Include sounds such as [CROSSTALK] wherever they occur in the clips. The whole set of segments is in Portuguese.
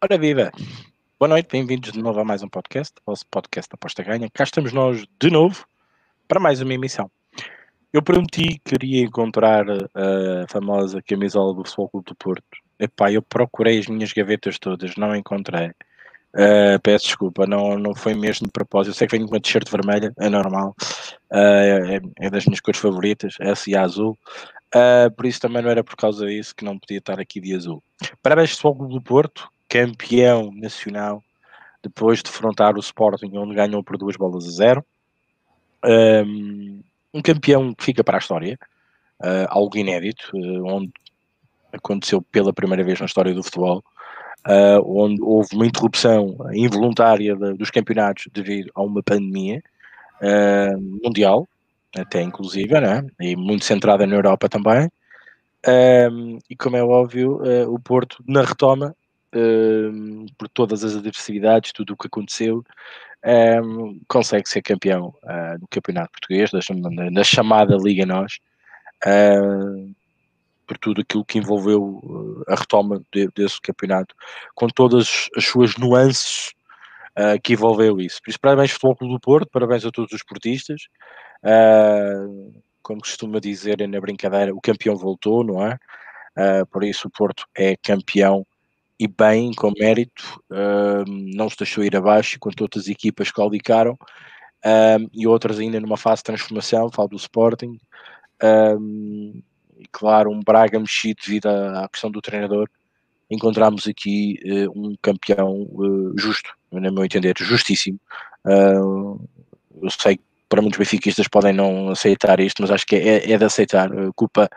Ora viva! Boa noite, bem-vindos de novo a mais um podcast, vosso podcast Aposta Ganha. Cá estamos nós de novo para mais uma emissão. Eu prometi que queria encontrar a famosa camisola do Futebol Clube do Porto. Epá, eu procurei as minhas gavetas todas, não encontrei. Uh, peço desculpa, não, não foi mesmo de propósito. Eu sei que venho com uma t-shirt vermelha, é normal. Uh, é, é, das minhas cores favoritas, essa e a azul. Uh, por isso também não era por causa disso que não podia estar aqui de azul. Parabéns, Futebol Clube do Porto, campeão nacional, depois de defrontar o Sporting, onde ganhou por duas bolas a zero. Um, um campeão que fica para a história, uh, algo inédito, uh, onde aconteceu pela primeira vez na história do futebol, uh, onde houve uma interrupção involuntária de, dos campeonatos devido a uma pandemia mundial, até inclusive, né? e muito centrada na Europa também. Um, e como é óbvio, o Porto, na retoma, por todas as adversidades, tudo o que aconteceu, um, consegue ser campeão uh, do Campeonato Português, da, na chamada Liga Nós, uh, por tudo aquilo que envolveu ah, a retoma de, desse campeonato, com todas as suas nuances uh, que envolveu isso. Por isso, parabéns Futebol Clube do Porto, parabéns a todos os portistas. como costuma dizer na brincadeira, o campeão voltou, não é? por isso, o Porto é campeão e bem, com mérito, não se deixou ir abaixo, enquanto outras equipas caudicaram e outras ainda numa fase de transformação, falo do Sporting, e claro, um Braga mexido devido à, questão do treinador, encontramos aqui uh, um campeão uh, justo, no meu entender, justíssimo. Eu sei que para muitos benfiquistas podem não aceitar isto, mas acho que é, é de aceitar. A culpa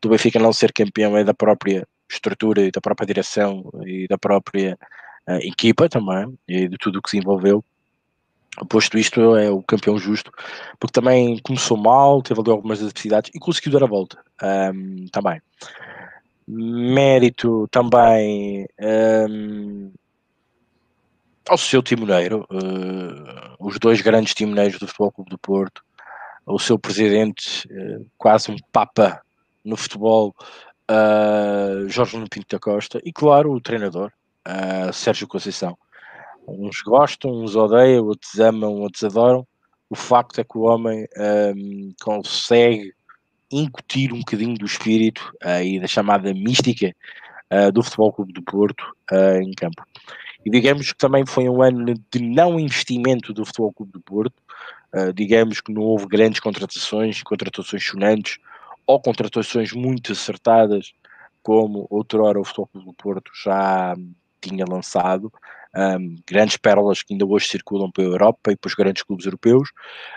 do Benfica não ser campeão é da própria estrutura e da própria direção e da própria uh, equipa também e de tudo o que se envolveu. Posto isto, é o campeão justo, porque também começou mal, teve ali algumas adversidades e conseguiu dar a volta um, também. Mérito também um, ao seu timoneiro, uh, os dois grandes timoneiros do Futebol Clube do Porto, o seu presidente, uh, quase um papa no futebol, uh, Jorge Nuno Pinto da Costa e, claro, o treinador, uh, Sérgio Conceição. Uns gostam, uns odeiam, outros amam, outros adoram. O facto é que o homem um, consegue incutir um bocadinho do espírito uh, e da chamada mística do Futebol Clube do Porto em campo. E digamos que também foi um ano de não investimento do Futebol Clube do Porto. digamos que não houve grandes contratações, contratações sonantes, ou contratações muito acertadas, como outrora o Futebol do Porto já tinha lançado, um, grandes pérolas que ainda hoje circulam pela Europa e para os grandes clubes europeus,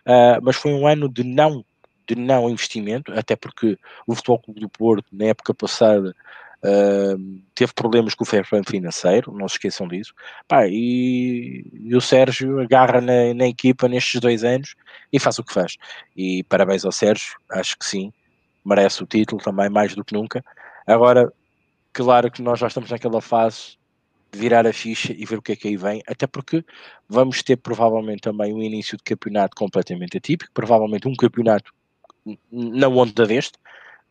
uh, mas foi um ano de não, de não investimento, até porque o Futebol Clube do Porto, na época passada, uh, teve problemas com o fair play financeiro, não se esqueçam disso, Pá, e, e, o Sérgio agarra na, na equipa nestes dois anos e faz o que faz. E parabéns ao Sérgio, acho que sim, merece o título também, mais do que nunca. Agora, claro que nós já estamos naquela fase de virar a ficha e ver o que é que aí vem, até porque vamos ter provavelmente também um início de campeonato completamente atípico, provavelmente um campeonato na onda deste,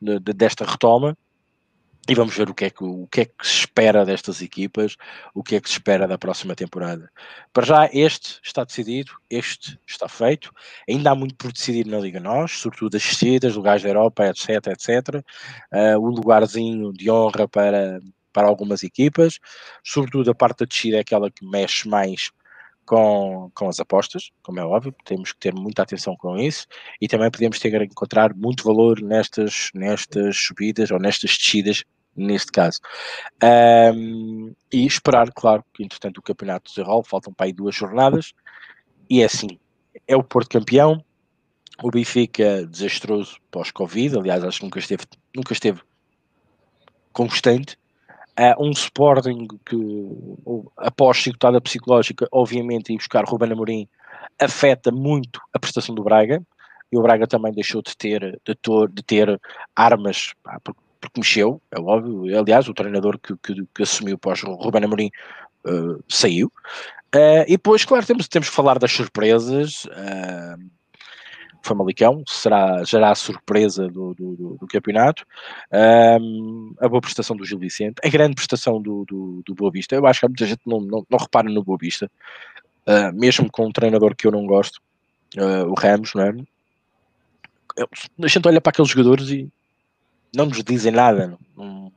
de, desta retoma, e vamos ver o que, é que, o que é que se espera destas equipas, o que é que se espera da próxima temporada. Para já, este está decidido, este está feito. Ainda há muito por decidir na Liga Nós, sobretudo as descidas, lugares da Europa, etc, etc. Uh, o lugarzinho de honra para, para algumas equipas, sobretudo a parte da descida é aquela que mexe mais com, com as apostas, como é óbvio, temos que ter muita atenção com isso e também podemos ter encontrar muito valor nestas, nestas subidas ou nestas descidas neste caso. Um, e esperar, claro, que entretanto o campeonato de desenrola, faltam para aí duas jornadas, e é assim, é o Porto campeão, o Benfica desastroso pós-Covid, aliás, acho que nunca esteve, nunca esteve constante, uh, um Sporting que, após chicotada psicológica, obviamente, ir buscar Ruben Amorim afeta muito a prestação do Braga, e o Braga também deixou de ter, de, ter, de ter armas, porque porque mexeu, é óbvio. Aliás, o treinador que, que, que assumiu pós Ruben Amorim uh, saiu. Uh, e depois, claro, temos, temos que falar das surpresas. Uh, Famalicão, será, será a surpresa do, do, do, campeonato. A boa prestação do Gil Vicente, a grande prestação do, do, do Boa Vista. Eu acho que muita gente não, não, não repara no Boa Vista, uh, mesmo com um treinador que eu não gosto, uh, o Ramos, não é? A gente olha para aqueles jogadores e não nos dizem nada. Não,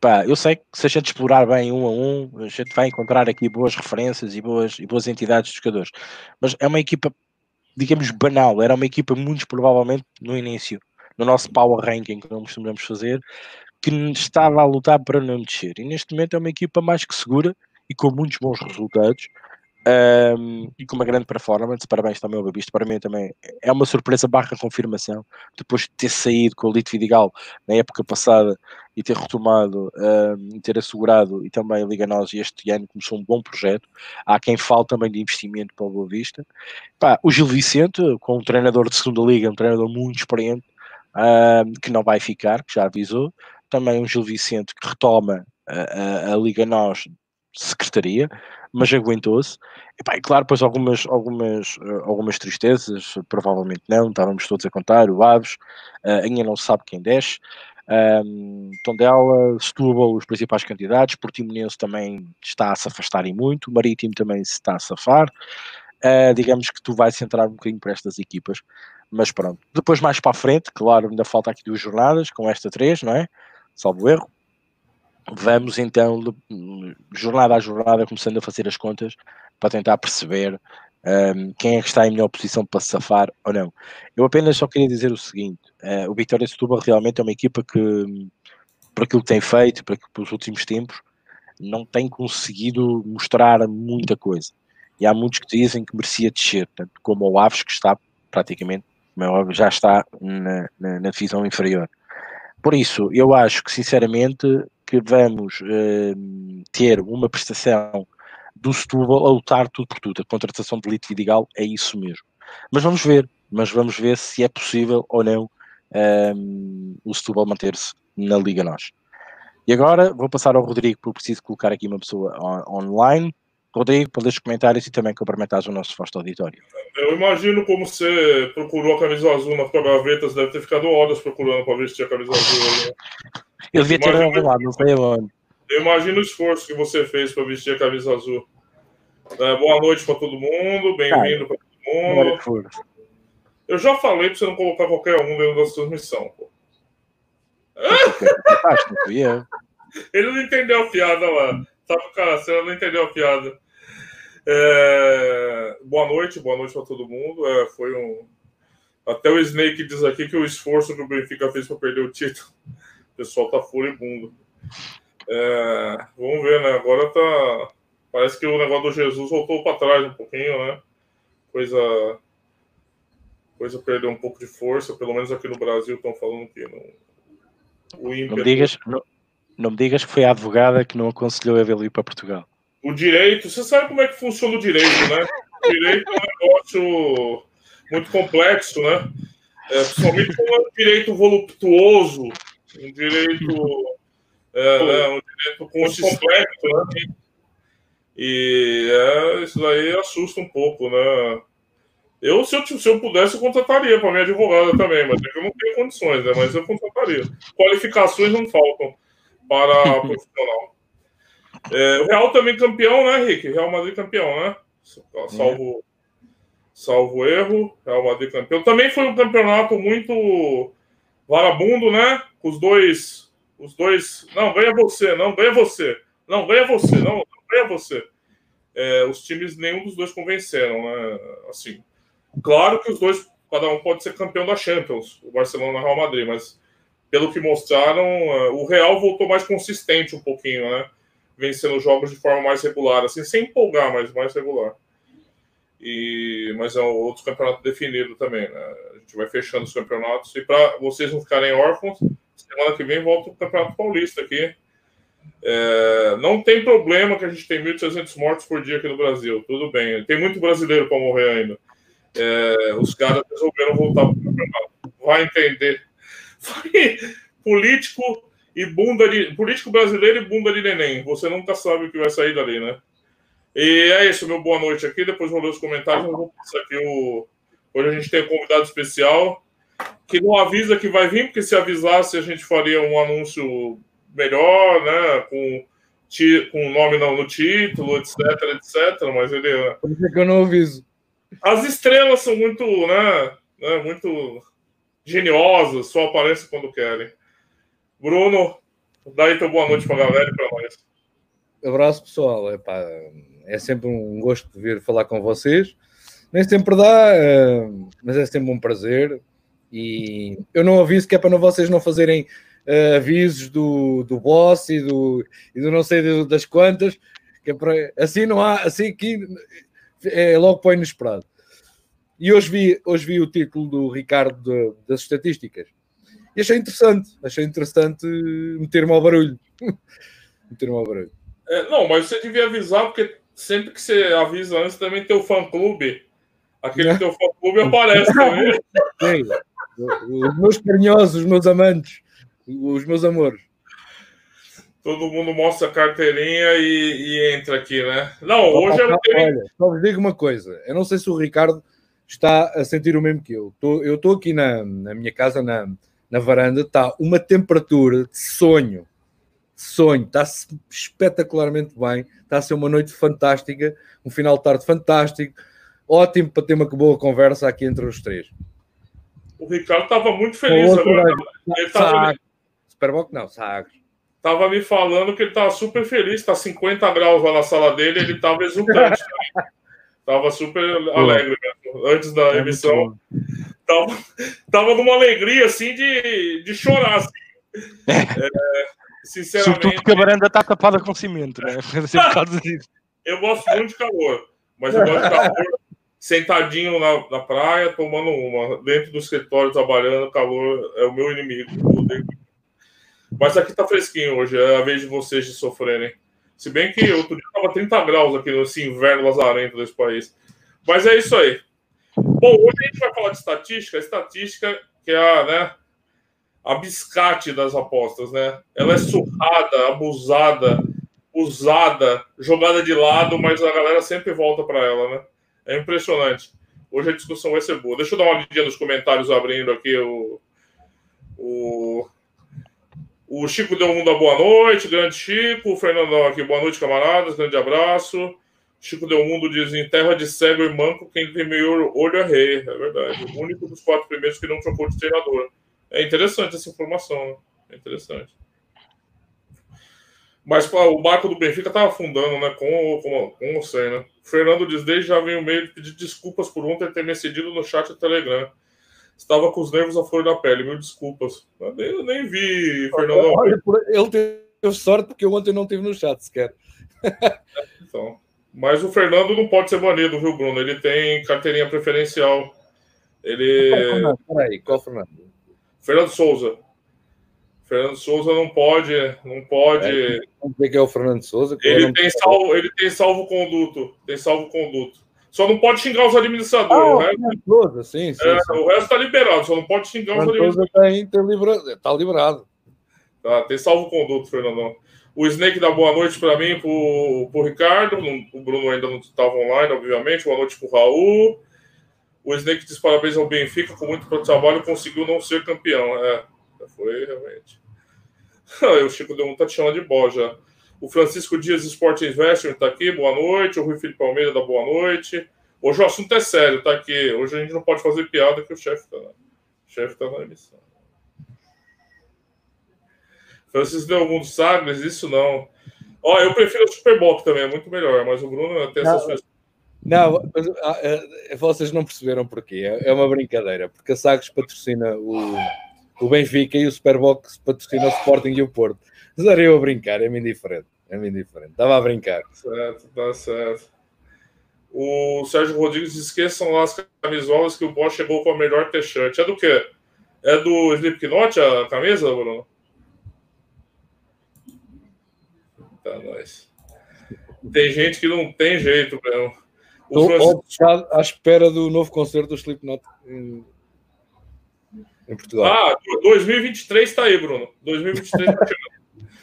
pá, eu sei que se a gente explorar bem um a um, a gente vai encontrar aqui boas referências e boas, e boas entidades de jogadores. Mas é uma equipa digamos, banal. Era uma equipa, muito provavelmente, no início, no nosso power ranking que não costumamos fazer, que estava a lutar para não descer. E neste momento é uma equipa mais que segura e com muitos bons resultados. Um, e com uma grande performance, parabéns também ao Babista, para mim também é uma surpresa barra confirmação, depois de ter saído com o Lito Vidigal na época passada e ter retomado um, ter assegurado e também a Liga Nós este ano começou um bom projeto, há quem fale também de investimento para o Boa Vista. Pá, o Gil Vicente, com um treinador de segunda liga, um treinador muito experiente, um, que não vai ficar, que já avisou, também um Gil Vicente que retoma a, a, a Liga Nós secretaria, mas aguentou-se. E, claro, depois algumas, algumas, uh, algumas tristezas, provavelmente não, estávamos todos a contar, o Aves, uh, ainda não se sabe quem desce, um, Tondela, Setúbal, os principais candidatos, Portimonense também está a se afastar e muito, Marítimo também se está a safar, uh, digamos que tu vais centrar um bocadinho para estas equipas, mas pronto. Depois mais para a frente, claro, ainda falta aqui duas jornadas, com esta três, não é? Salvo erro, Vamos então, jornada a jornada, começando a fazer as contas para tentar perceber um, quem é que está em melhor posição para safar ou não. Eu apenas só queria dizer o seguinte: uh, o Vitória Setúbal realmente é uma equipa que, por aquilo que tem feito, por pelos últimos tempos, não tem conseguido mostrar muita coisa. E há muitos que dizem que merecia descer, tanto como o Aves, que está praticamente, é já está na, na, na divisão inferior. Por isso, eu acho que, sinceramente, que vamos uh, ter uma prestação do Setúbal a lutar tudo por tudo. A contratação de Lito Vidigal é isso mesmo. Mas vamos ver, mas vamos ver se é possível ou não um, o Setúbal manter-se na Liga Nós. E agora vou passar ao Rodrigo, porque preciso colocar aqui uma pessoa on online. Rodrigo, para os comentários e também cumprimentares o nosso vasto auditório. Eu imagino como você procurou a camisa azul na tua gaveta, você deve ter ficado horas procurando para vestir a camisa azul. Né? Eu devia ter arrumado, não sei onde. Eu imagino o esforço que você fez para vestir a camisa azul. É, boa noite para todo mundo, bem-vindo para todo mundo. Eu já falei para você não colocar qualquer um dentro da transmissão. Pô. [LAUGHS] Ele não entendeu a piada lá. Pro cara, você não entendeu a piada. É... Boa noite, boa noite para todo mundo. É, foi um. Até o Snake diz aqui que o esforço que o Benfica fez para perder o título o pessoal tá furibundo. É, vamos ver, né? Agora tá. Parece que o negócio do Jesus voltou para trás um pouquinho, né? Coisa. Coisa perdeu um pouco de força, pelo menos aqui no Brasil estão falando que não. O ímpeto... não, digas, não, não me digas que foi a advogada que não aconselhou ele ir para Portugal. O direito, você sabe como é que funciona o direito, né? O direito é um negócio muito complexo, né? É, principalmente como é um direito voluptuoso, um direito, é, né, um direito né? E é, isso daí assusta um pouco, né? Eu, se eu, se eu pudesse, eu contrataria para minha advogada também, mas é eu não tenho condições, né? Mas eu contrataria. Qualificações não faltam para profissional. É, o Real também campeão, né, Rick? Real Madrid campeão, né? Salvo, salvo erro, Real Madrid campeão. Também foi um campeonato muito varabundo, né? Os dois, os dois, não ganha você, não ganha você, não ganha você, não, não ganha você. É, os times nenhum dos dois convenceram, né? Assim, claro que os dois, cada um pode ser campeão da Champions, o Barcelona e o Real Madrid, mas pelo que mostraram, é, o Real voltou mais consistente um pouquinho, né? Vencendo jogos de forma mais regular, assim, sem empolgar, mas mais regular. E, mas é outro campeonato definido também, né? A gente vai fechando os campeonatos. E para vocês não ficarem órfãos, semana que vem volta o Campeonato Paulista aqui. É, não tem problema que a gente tem 1.300 mortos por dia aqui no Brasil. Tudo bem. Tem muito brasileiro para morrer ainda. É, os caras resolveram voltar para o campeonato. Vai entender. [LAUGHS] Político e bunda de. Político brasileiro e bunda de neném. Você nunca sabe o que vai sair dali, né? E é isso, meu boa noite aqui. Depois vou ler os comentários. Eu vou passar aqui o, Hoje a gente tem um convidado especial que não avisa que vai vir, porque se avisasse a gente faria um anúncio melhor, né? Com, com o nome no, no título, etc, etc. Mas ele. Por isso é que eu não aviso. As estrelas são muito, né? né muito geniosas, só aparecem quando querem. Bruno, dá aí tua boa noite para a galera e para nós. Abraço, pessoal. Epá, é sempre um gosto de vir falar com vocês. Nem sempre dá, eh, mas é sempre um prazer. E eu não aviso que é para vocês não fazerem uh, avisos do, do boss e do, e do não sei das quantas, que é para, assim não há, assim aqui é logo para o inesperado. E hoje vi, hoje vi o título do Ricardo de, das estatísticas e achei interessante, achei interessante meter-me ao barulho. [LAUGHS] meter-me ao barulho. É, não, mas você devia avisar, porque sempre que você avisa antes também tem o fã-clube. Aquele é. teu fã-clube aparece também. [LAUGHS] Sim. Os meus carinhosos, os meus amantes, os meus amores. Todo mundo mostra a carteirinha e, e entra aqui, né? Não, hoje é o Olha, só vos digo uma coisa. Eu não sei se o Ricardo está a sentir o mesmo que eu. Eu estou aqui na, na minha casa, na, na varanda, está uma temperatura de sonho. Sonho, está espetacularmente bem. Está a ser uma noite fantástica, um final de tarde fantástico. Ótimo para ter uma boa conversa aqui entre os três. O Ricardo estava muito feliz agora. Ele tava... Superboc não, Sagres. Tava me falando que ele estava super feliz, está 50 graus lá na sala dele, ele estava exultante. [LAUGHS] Tava super alegre mesmo, antes da é emissão. Tava, tava numa alegria assim de, de chorar. Assim. É, sinceramente. Sobretudo porque a varanda está tapada com cimento, né? [LAUGHS] Eu gosto muito de calor, mas eu gosto de calor sentadinho na, na praia, tomando uma, dentro do escritório, trabalhando, calor é o meu inimigo. Mas aqui tá fresquinho hoje, é a vez de vocês de sofrerem. Se bem que outro dia estava 30 graus aqui nesse inverno lazarento desse país. Mas é isso aí. Bom, hoje a gente vai falar de estatística. A estatística que é a, né, a biscate das apostas, né? Ela é surrada, abusada, usada, jogada de lado, mas a galera sempre volta para ela, né? É impressionante. Hoje a discussão vai ser boa. Deixa eu dar uma lidinha nos comentários abrindo aqui o, o o Chico deu mundo boa noite, grande Chico. O Fernandão aqui, boa noite, camaradas, grande abraço. Chico deu mundo diz: em terra de cego e manco, quem tem meio olho é rei. É verdade. O único dos quatro primeiros que não trocou de treinador. É interessante essa informação, né? É interessante. Mas o barco do Benfica tá afundando, né? Com, com, com você, né? O Fernando diz: desde já vem o meio de pedir desculpas por ontem ter me cedido no chat do Telegram. Estava com os nervos à flor da pele, mil desculpas. Eu nem, eu nem vi, Fernando. [LAUGHS] Ele teve sorte porque ontem não teve no chat sequer. [LAUGHS] então. Mas o Fernando não pode ser banido, viu, Bruno? Ele tem carteirinha preferencial. Ele. Peraí, qual Fernando? Fernando Souza. Fernando Souza não pode, não pode. É, que é o Fernando Souza. Ele tem, salvo, ele tem salvo conduto. Tem salvo conduto. Só não pode xingar os administradores. Ah, o resto, sim, sim, é, sim. O resto tá liberado, só não pode xingar os administradores. Tá, liberado, tá liberado. Tá, tem salvo conduto, Fernandão. O Snake dá boa noite para mim, pro, pro Ricardo. O Bruno ainda não estava online, obviamente. Boa noite pro Raul. O Snake diz parabéns ao Benfica, com muito trabalho conseguiu não ser campeão. É, foi realmente. [LAUGHS] o Chico um tá te chamando de boja. O Francisco Dias Sport Investment está aqui, boa noite. O Rui Felipe Palmeira dá boa noite. Hoje o assunto é sério, tá aqui. Hoje a gente não pode fazer piada que o chefe está O chefe está na emissão. Francisco dos Sagres, isso não. Ó, eu prefiro o Superboc também, é muito melhor, mas o Bruno tem essas coisas. Não, mas, ah, é, vocês não perceberam porquê. É, é uma brincadeira, porque a Sagres patrocina o, o Benfica e o Superbox patrocina o Sporting e o Porto. Mas era eu a brincar, é-me indiferente. É-me indiferente. Estava a brincar. Certo, tá certo. O Sérgio Rodrigues esqueçam lá as camisolas que o Bosch chegou com a melhor t-shirt. É do quê? É do Slipknot a camisa, Bruno? Tá, nós. Tem gente que não tem jeito mesmo. Estou Francisco... à espera do novo concerto do Slipknot em, em Portugal. Ah, 2023 está aí, Bruno. 2023 está chegando.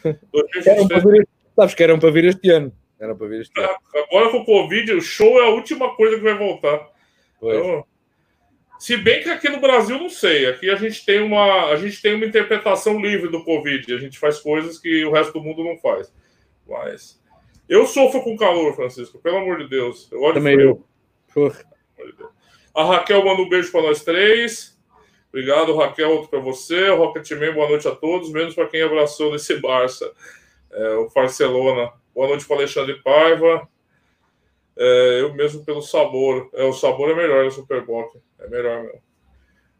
[LAUGHS] Vir, sabes que eram para vir este ano. Era para vir este ano. Agora com o Covid, o show é a última coisa que vai voltar. Então, Se bem que aqui no Brasil não sei, aqui a gente tem uma a gente tem uma interpretação livre do Covid, a gente faz coisas que o resto do mundo não faz. Mas eu sofro com calor, Francisco, pelo amor de Deus. Eu Também eu. A Raquel manda um beijo para nós três. Obrigado, Raquel, outro para você. Rocketman, boa noite a todos, menos para quem abraçou nesse Barça. É, o Barcelona. Boa noite para Alexandre Paiva. É, eu mesmo pelo sabor. É, o sabor é melhor no Superboc. É melhor mesmo.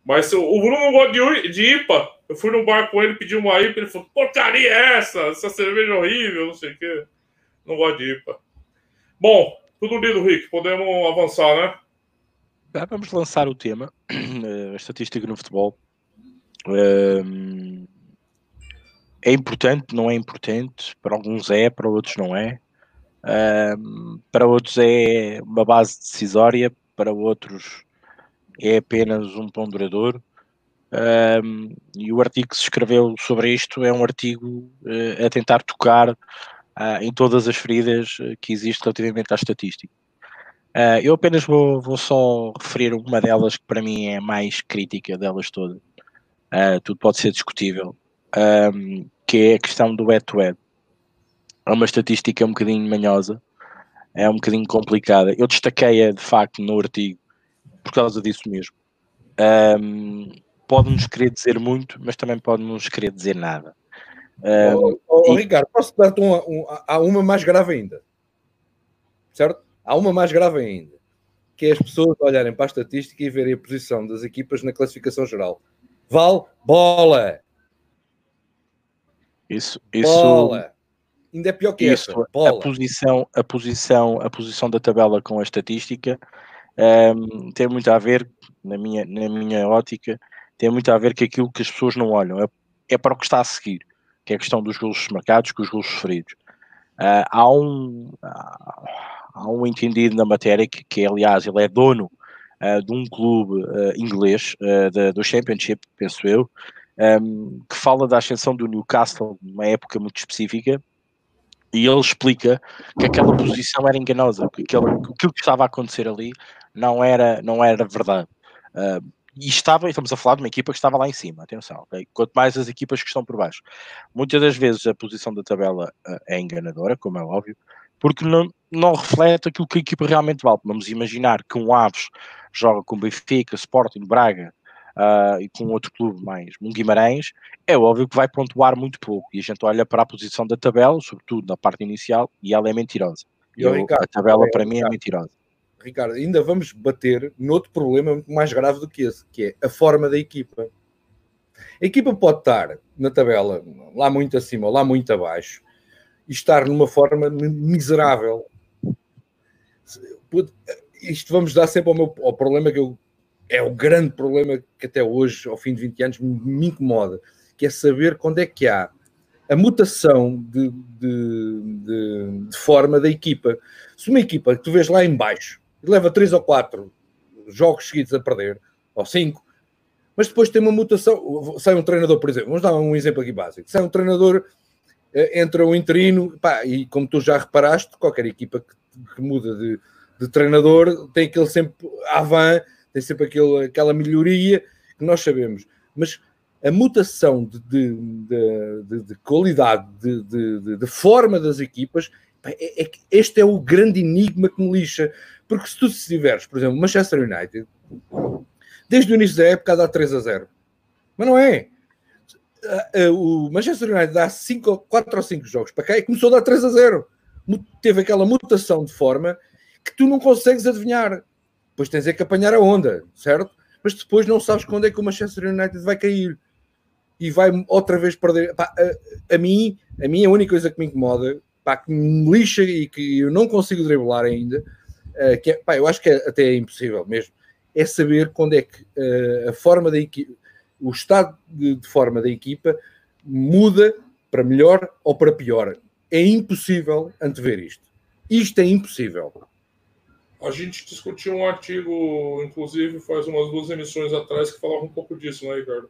Mas o, Bruno não gosta de, de IPA. Eu fui no bar com ele, pedi uma IPA, ele falou: porcaria é essa? Essa cerveja é horrível, não sei o quê. Não gosto de IPA. Bom, tudo lido, Rick. Podemos avançar, né? Vamos lançar o tema, [CLEARS THROAT] a estatística no futebol. Ehm, é importante, não é importante? Para alguns é, para outros não é. Um, para outros é uma base decisória, para outros é apenas um ponderador. Um, e o artigo que se escreveu sobre isto é um artigo uh, a tentar tocar uh, em todas as feridas eh, que existem relativamente à estatística. Uh, eu apenas vou, vou, só referir uma delas que para mim é a mais crítica delas todas. tudo pode ser discutível, um, que é a questão do head-to-head é uma estatística um bocadinho manhosa, é um bocadinho complicada. Eu destaquei-a de facto no artigo por causa disso mesmo. Um, pode-nos querer dizer muito, mas também pode-nos querer dizer nada. Um, oh, oh, e... Ricardo, posso dar-te uma, uma, uma mais grave ainda, certo? Há uma mais grave ainda, que é as pessoas olharem para a estatística e verem a posição das equipas na classificação geral. Vale bola! Isso, isso, bola ainda é pior que Isso, essa. A posição, a posição, a posição da tabela com a estatística um, ehm, tem muito a ver, na minha, na minha ótica, tem muito a ver com aquilo que as pessoas não olham. É, é para o que está a seguir, que é a questão dos gols marcados, com os gols sofridos. Uh, há um há um entendido na matéria que, que aliás, ele é dono uh, de um clube uh, inglês da, do Championship, penso eu, um, ehm, que fala da ascensão do Newcastle numa época muito específica e ele explica que aquela posição era enganosa, que aquilo que estava a acontecer ali não era, não era verdade. Uh, e estava, estamos a falar de uma equipa que estava lá em cima, atenção, okay? quanto mais as equipas que estão por baixo. Muitas das vezes a posição da tabela uh, é enganadora, como é óbvio, porque não, não reflete aquilo que a equipa realmente vale. Vamos imaginar que um Aves joga com Benfica, Sporting, Braga, uh, e com outro clube mais, um Guimarães, é óbvio que vai pontuar muito pouco. E a gente olha para a posição da tabela, sobretudo na parte inicial, e ela é mentirosa. Eu, Ricardo, a tabela para mim é mentirosa. Ricardo, ainda vamos bater noutro problema muito mais grave do que esse, que é a forma da equipa. A equipa pode estar na tabela lá muito acima ou lá muito abaixo estar numa forma miserável. Isto vamos dar sempre ao, meu, ao problema que eu é o grande problema que até hoje, ao fim de 20 anos, me incomoda, que é saber quando é que há a mutação de, de, de, de forma da equipa. Se uma equipa que tu vês lá em baixo leva 3 ou 4 jogos seguidos a perder, ou 5, mas depois tem uma mutação, sai um treinador, por exemplo, vamos dar um exemplo aqui básico, sai um treinador, entra um interino, pá, e como tu já reparaste, qualquer equipa que, que muda de, de treinador tem aquele sempre avant tem sempre aquele, aquela melhoria que nós sabemos. Mas a mutação de, de, de, de qualidade, de, forma das equipas, é, é, este é o grande enigma que me lixa. Porque se tu tiveres, por exemplo, Manchester United, desde o início da época dá 3 a 0. Mas não é. O Manchester United dá 5, 4 ou 5 jogos para cá e começou a dar 3 a 0. Teve aquela mutação de forma que tu não consegues adivinhar depois tens é que apanhar a onda, certo? Mas depois não sabes quando é que o Manchester United vai cair e vai outra vez perder. Pá, a, a, mim, a mim, a única coisa que me incomoda, pá, que me lixa e que eu não consigo driblar ainda, uh, que é, pá, eu acho que é, até é impossível mesmo, é saber quando é que uh, a forma da equipa, o estado de, de forma da equipa muda para melhor ou para pior. É impossível antever isto. Isto é impossível. A gente discutiu um artigo, inclusive, faz umas duas emissões atrás, que falava um pouco disso, né, Ricardo?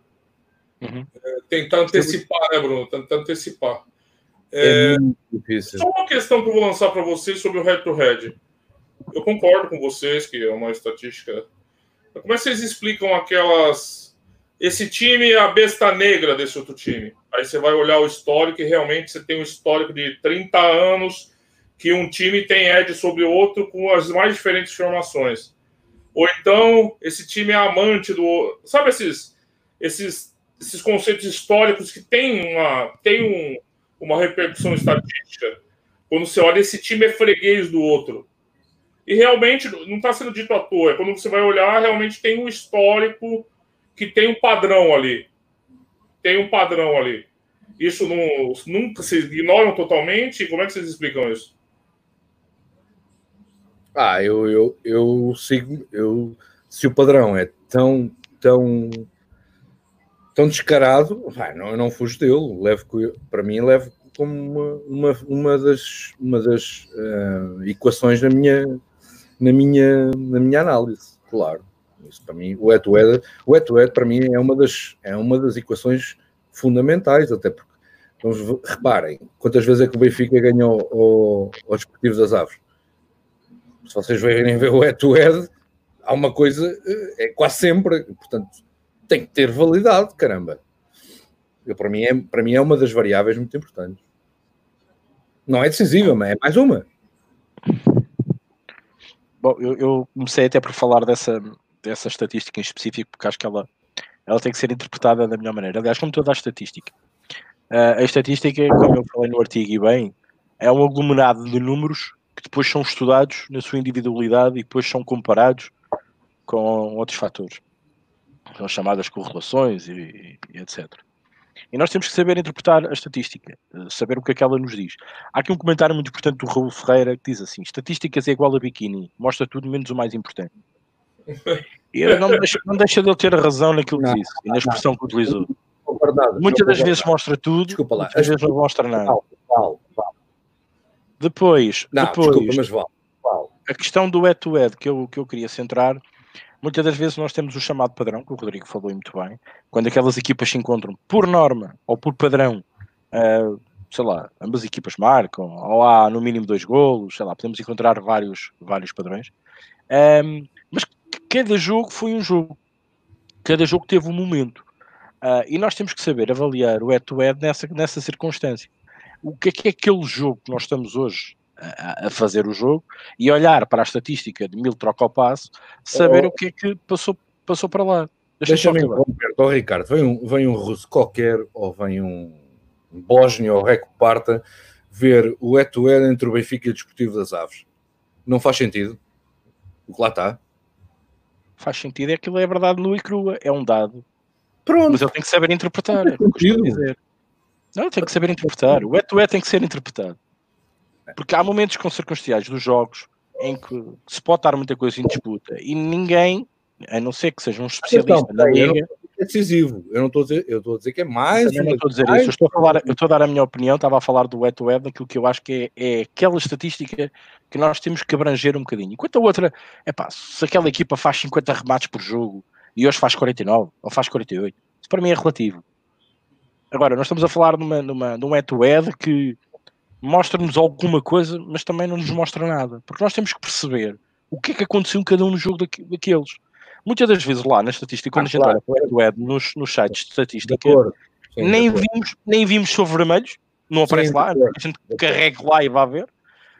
Uhum. É, tentar antecipar, né, Bruno? Tentar antecipar. É, é difícil. Só uma questão que eu vou lançar para vocês sobre o head-to-head. Eu concordo com vocês que é uma estatística Como é que vocês explicam aquelas. Esse time é a besta negra desse outro time. Aí você vai olhar o histórico e realmente você tem um histórico de 30 anos que um time tem edge sobre o outro com as mais diferentes formações. Ou então, esse time é amante do. Sabe esses, esses, esses conceitos históricos que tem uma, tem um, uma repercussão estatística? Quando você olha, esse time é freguês do outro. E realmente não está sendo dito à toa. É quando você vai olhar, realmente tem um histórico que tem um padrão ali. Tem um padrão ali. Isso não, nunca se ignoram totalmente? Como é que vocês explicam isso? Ah, eu, eu, eu sigo. Eu, se o padrão é tão, tão, tão descarado, vai, não, eu não fujo dele. Levo, para mim, levo como uma, uma, uma das, uma das uh, equações na minha, na, minha, na minha análise, claro. Isso para mim, o head-to-head, o head para mim é uma das, é uma das equações fundamentais, até porque, vamos, reparem, quantas vezes é que o Benfica ganhou aos Desportivos das Aves? se vocês verem ver o head-to-head, há uma coisa, é quase sempre, portanto, tem que ter validade, caramba. Eu, para, mim é, para mim é uma das variáveis muito importantes. Não é decisiva, mas é mais uma. Bom, eu, eu, comecei até por falar dessa, dessa estatística em específico, porque acho que ela, ela tem que ser interpretada da melhor maneira. Aliás, como toda a estatística. Uh, a estatística, como eu falei no artigo e bem, é um aglomerado de números que depois são estudados na sua individualidade e depois são comparados com outros fatores. São chamadas correlações e, e, etc. E nós temos que saber interpretar a estatística, saber o que é que ela nos diz. Há aqui um comentário muito importante do Raul Ferreira que diz assim: estatísticas é igual a biquíni, mostra tudo menos o mais importante. E não deixa, não deixa de ele ter razão naquilo que disse e na expressão que utilizou. Muitas das vezes mostra tudo, Desculpa lá. muitas vezes não mostra nada. Vale, vale, depois, não, depois desculpa, mas vale, vale. a questão do head-to-head que eu, que eu queria centrar, muitas das vezes nós temos o chamado padrão, que o Rodrigo falou muito bem, quando aquelas equipas se encontram por norma ou por padrão, uh, sei lá, ambas equipas marcam, ou há no mínimo dois golos, sei lá, podemos encontrar vários, vários padrões. Um, ehm, mas cada jogo foi um jogo, cada jogo teve um momento. Uh, e nós temos que saber avaliar o head-to-head nessa, nessa circunstância o que é que é aquele jogo que nós estamos hoje a, a fazer o jogo e olhar para a estatística de mil troca ao passo, saber oh. o que é que passou, passou para lá. Deixa-me Deixa interromper, oh, Ricardo, vem um, vem um russo qualquer ou vem um bósnio ou Parta ver o head-to-head entre o Benfica e o Desportivo das Aves. Não faz sentido. O que lá está. Faz sentido, é aquilo é verdade nua e crua, é um dado. Pronto. Mas ele tem que saber interpretar, é o que eu dizer. Não, tem que saber interpretar. O é tem que ser interpretado. Porque há momentos com circunstanciais dos jogos em que se pode estar muita coisa em disputa e ninguém, a não ser que seja um especialista na liga. É decisivo. Eu não estou a dizer, eu estou a dizer que é mais. Eu não estou a dizer isso. Eu estou a, falar, eu estou a dar a minha opinião. Estava a falar do head web daquilo que eu acho que é, é, aquela estatística que nós temos que abranger um bocadinho. Enquanto a outra, é pá, se aquela equipa faz 50 remates por jogo e hoje faz 49 ou faz 48, isso para mim é relativo. Agora, nós estamos a falar numa, numa, num head-to-head que mostra-nos alguma coisa, mas também não nos mostra nada. Porque nós temos que perceber o que é que aconteceu em cada um no jogo daqueles. Muitas das vezes lá na estatística, quando ah, a gente claro. olha para o head-to-head nos, nos sites de estatística, Sim, nem, vimos, nem vimos sobre vermelhos, não aparece Sim, lá, a gente carrega lá e vai ver.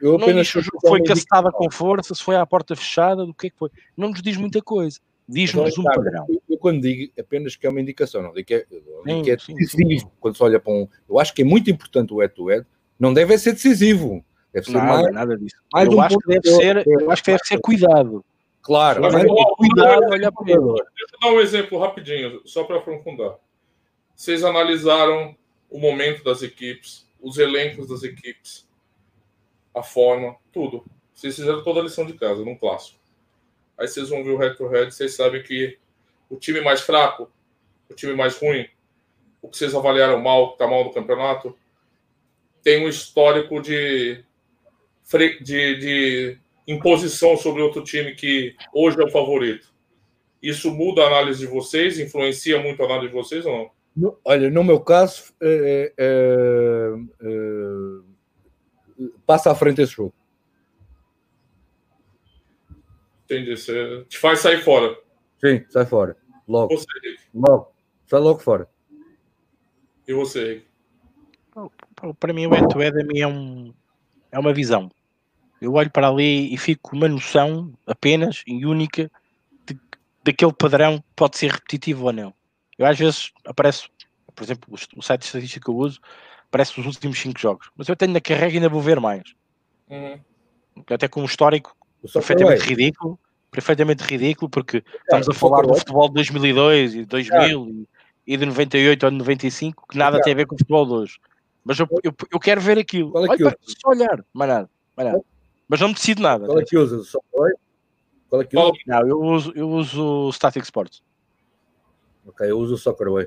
Eu não diz se o jogo foi cacetada com força, se foi à porta fechada, do que é que foi. Não nos diz muita coisa. Diz-nos um padrão. Eu, quando digo apenas que é uma indicação, não digo que é, que é decisivo. Quando se olha para um. Eu acho que é muito importante o head-to-head, não deve ser decisivo. Deve ser nada, mais, nada disso. Mais eu, um acho que deve ser, eu acho que deve ser cuidado. Claro, mas, mas cuidado, para Deixa eu dar um exemplo rapidinho, só para aprofundar. Vocês analisaram o momento das equipes, os elencos das equipes, a forma, tudo. Vocês fizeram toda a lição de casa, num clássico. Aí vocês vão ver o head-to-head, vocês sabem que o time mais fraco, o time mais ruim, o que vocês avaliaram mal, que está mal no campeonato, tem um histórico de, de, de imposição sobre outro time que hoje é o favorito. Isso muda a análise de vocês? Influencia muito a análise de vocês ou não? No, olha, no meu caso, é, é, é, passa à frente esse jogo. Entendi. Você te faz sair fora. Sim, sai fora. Logo. Você. Logo. Sai logo fora. E você? Para mim, o mim é, um, é uma visão. Eu olho para ali e fico com uma noção apenas e única de, daquele padrão que pode ser repetitivo ou não. Eu às vezes aparece, por exemplo, o, site de estatística que eu uso, aparece os últimos 5 jogos, mas eu tenho na carrega e ainda vou ver mais. Uhum. Até com um histórico perfeitamente é. ridículo, perfeitamente ridículo, porque estamos a falar do futebol de 2002 e 2000 e, e de 98 ou de 95, que nada Ricardo. tem a ver com o futebol de hoje. Mas eu, eu, eu quero ver aquilo. É Olha, que pá, só olhar, mais nada, mais nada. Mas não decido nada. Qual é que usa? O Soccer Qual é que Qual- usa? Não, eu uso, eu uso o Static Sports. Ok, eu uso o Soccerway.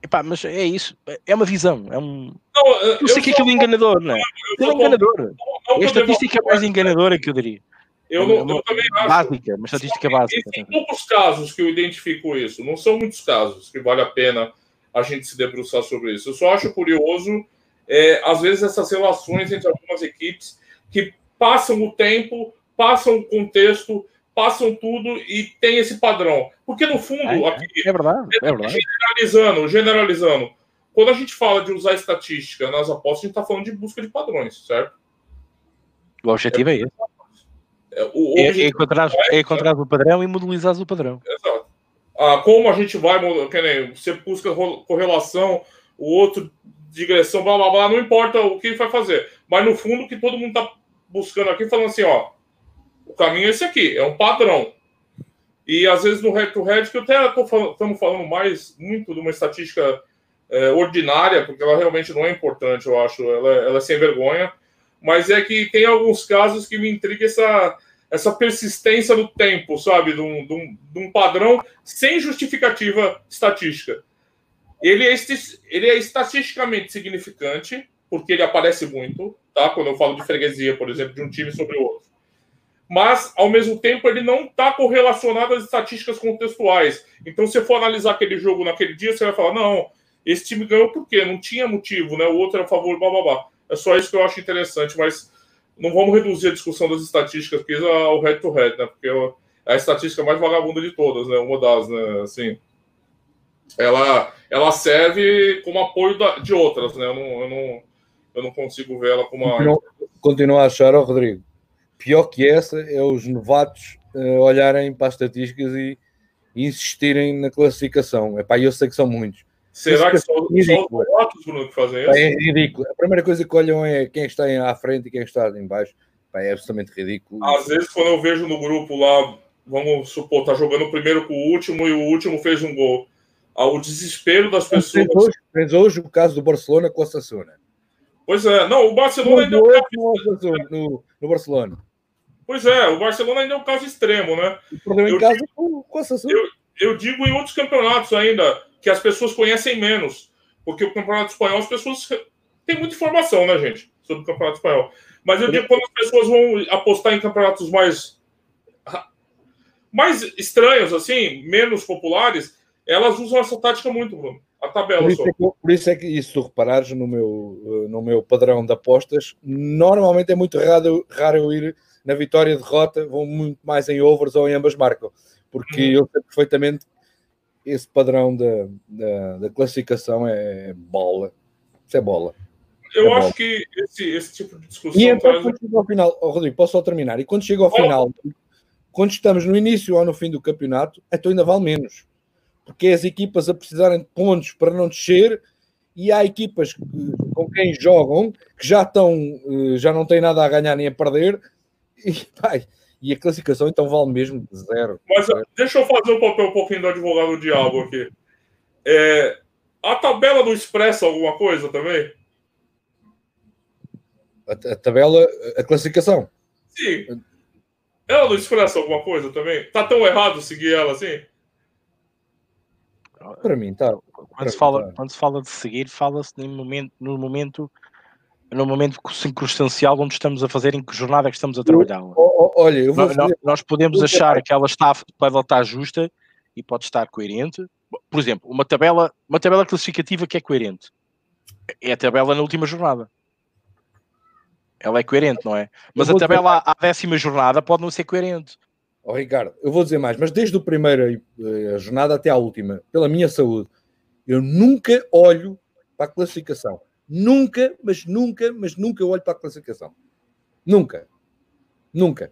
Epá, mas é isso, é uma visão. É um... Não, eh, Eu sei que aquilo é enganador, não é? eu Aquilo é enganador. É a eu estatística mais enganadora que eu diria. Eu, não, eu também acho. Básica, uma estatística básica. Existem poucos casos que eu identifico isso. Não são muitos casos que vale a pena a gente se debruçar sobre isso. Eu só acho curioso, é, às vezes, essas relações entre algumas equipes que passam o tempo, passam o contexto, passam tudo e tem esse padrão. Porque, no fundo, É, aqui, é verdade, é verdade. generalizando, generalizando, quando a gente fala de usar estatística nas apostas, a gente está falando de busca de padrões, certo? O objetivo é. É, O, o É, é encontrar, é encontrar o padrão e modelizar o padrão. Exato. Ah, como a gente vai, que nem você busca correlação, o outro digressão, blá blá blá, não importa o que vai fazer. Mas no fundo, o que todo mundo está buscando aqui, falando assim, ó, o caminho é esse aqui, é um padrão. E às vezes no head to head, que eu até estamos falando, falando mais muito de uma estatística é, ordinária, porque ela realmente não é importante, eu acho, ela, ela é sem vergonha, mas é que tem alguns casos que me intriga essa, essa persistência no tempo, sabe? De um, de um- de um padrão sem justificativa estatística. Ele é, ele é estatisticamente significante, porque ele aparece muito, tá? Quando eu falo de freguesia, por exemplo, de um time sobre o outro. Mas, ao mesmo tempo, ele não está correlacionado às estatísticas contextuais. Então, se for analisar aquele jogo naquele dia, você vai falar: não, esse time ganhou por quê? Não tinha motivo, né? O outro era a favor, blá blá blá. É só isso que eu acho interessante, mas não vamos reduzir a discussão das estatísticas aqui ao head-to-head, né? Porque é a estatística mais vagabunda de todas, né? Uma das, né? Assim, ela, ela serve como apoio da- de outras, né? Eu não, eu, não, eu não consigo ver ela como uma. Continuo a achar, ó Rodrigo, pior que essa é os novatos eh, olharem para as estatísticas e, e insistirem na classificação. Epá, eu sei que são muitos. Será que são, é são os novatos, Bruno, que fazem Pá, isso? é ridículo. A primeira coisa que olham é quem está em- à frente e quem está em baixo. Pá, é absolutamente ridículo. Às vezes, quando eu vejo no grupo lá, vamos supor, tá jogando o primeiro com o último e o último fez um gol. Ah, O desespero das pessoas. Tens hoje, hoje o caso do Barcelona com a Sassuna. Pois é, não, o Barcelona ainda é um caso, no, no Barcelona. Pois é, o Barcelona ainda é um caso extremo, né? E perdeu em Eu casa com, com a Sassuna. Eu digo em outros campeonatos ainda, que as pessoas conhecem menos. Porque o campeonato espanhol, as pessoas têm muita informação, né, gente, sobre o campeonato espanhol. Mas eu digo quando as pessoas vão apostar em campeonatos mais mais estranhos, assim, menos populares, elas usam essa tática muito, Bruno. A tabela Por só. isso, é que, por isso é que, se tu reparares no meu, eh, no meu padrão de apostas, normalmente é muito raro, raro eu ir na vitória e derrota, vou muito mais em overs ou em ambas marcam, porque Uhum. eu sei perfeitamente esse padrão da, da, da classificação é bola. Isso é bola. Eu É acho bom. que esse, esse tipo de discussão E então, traz. quando chega ao final, oh, Rodrigo, posso só terminar? E quando chega ao final, quando estamos no início ou no fim do campeonato, então ainda vale menos. Porque é as equipas a precisarem de pontos para não descer e há equipas que- com quem jogam que já estão, eh, já não têm nada a ganhar nem a perder e, pá, e a classificação então vale mesmo zero. Mas deixa eu fazer um papel um pouquinho do advogado do diabo aqui. É, a tabela do expressa alguma coisa também? A, a tabela, a classificação. Sim. Ela não expressa alguma coisa também? Tá tão errado seguir ela assim? Para mim, tá. Quando se fala, quando se fala de seguir, fala-se no momento, no momento, no momento circunstancial onde estamos a fazer, em que jornada é que estamos a trabalhar. Oh, olha, eu vou Nós, nós- podemos eu achar que ela está, pode ela estar justa e pode estar coerente. Por exemplo, uma tabela, uma tabela classificativa que é coerente é a tabela na última jornada. Ela é coerente, não é? Mas a tabela à décima jornada pode não ser coerente. Oh, Ricardo, eu vou dizer mais, mas desde a primeira jornada até à última, pela minha saúde, eu nunca olho para a classificação. Nunca, mas nunca, mas nunca olho para a classificação. Nunca. Nunca.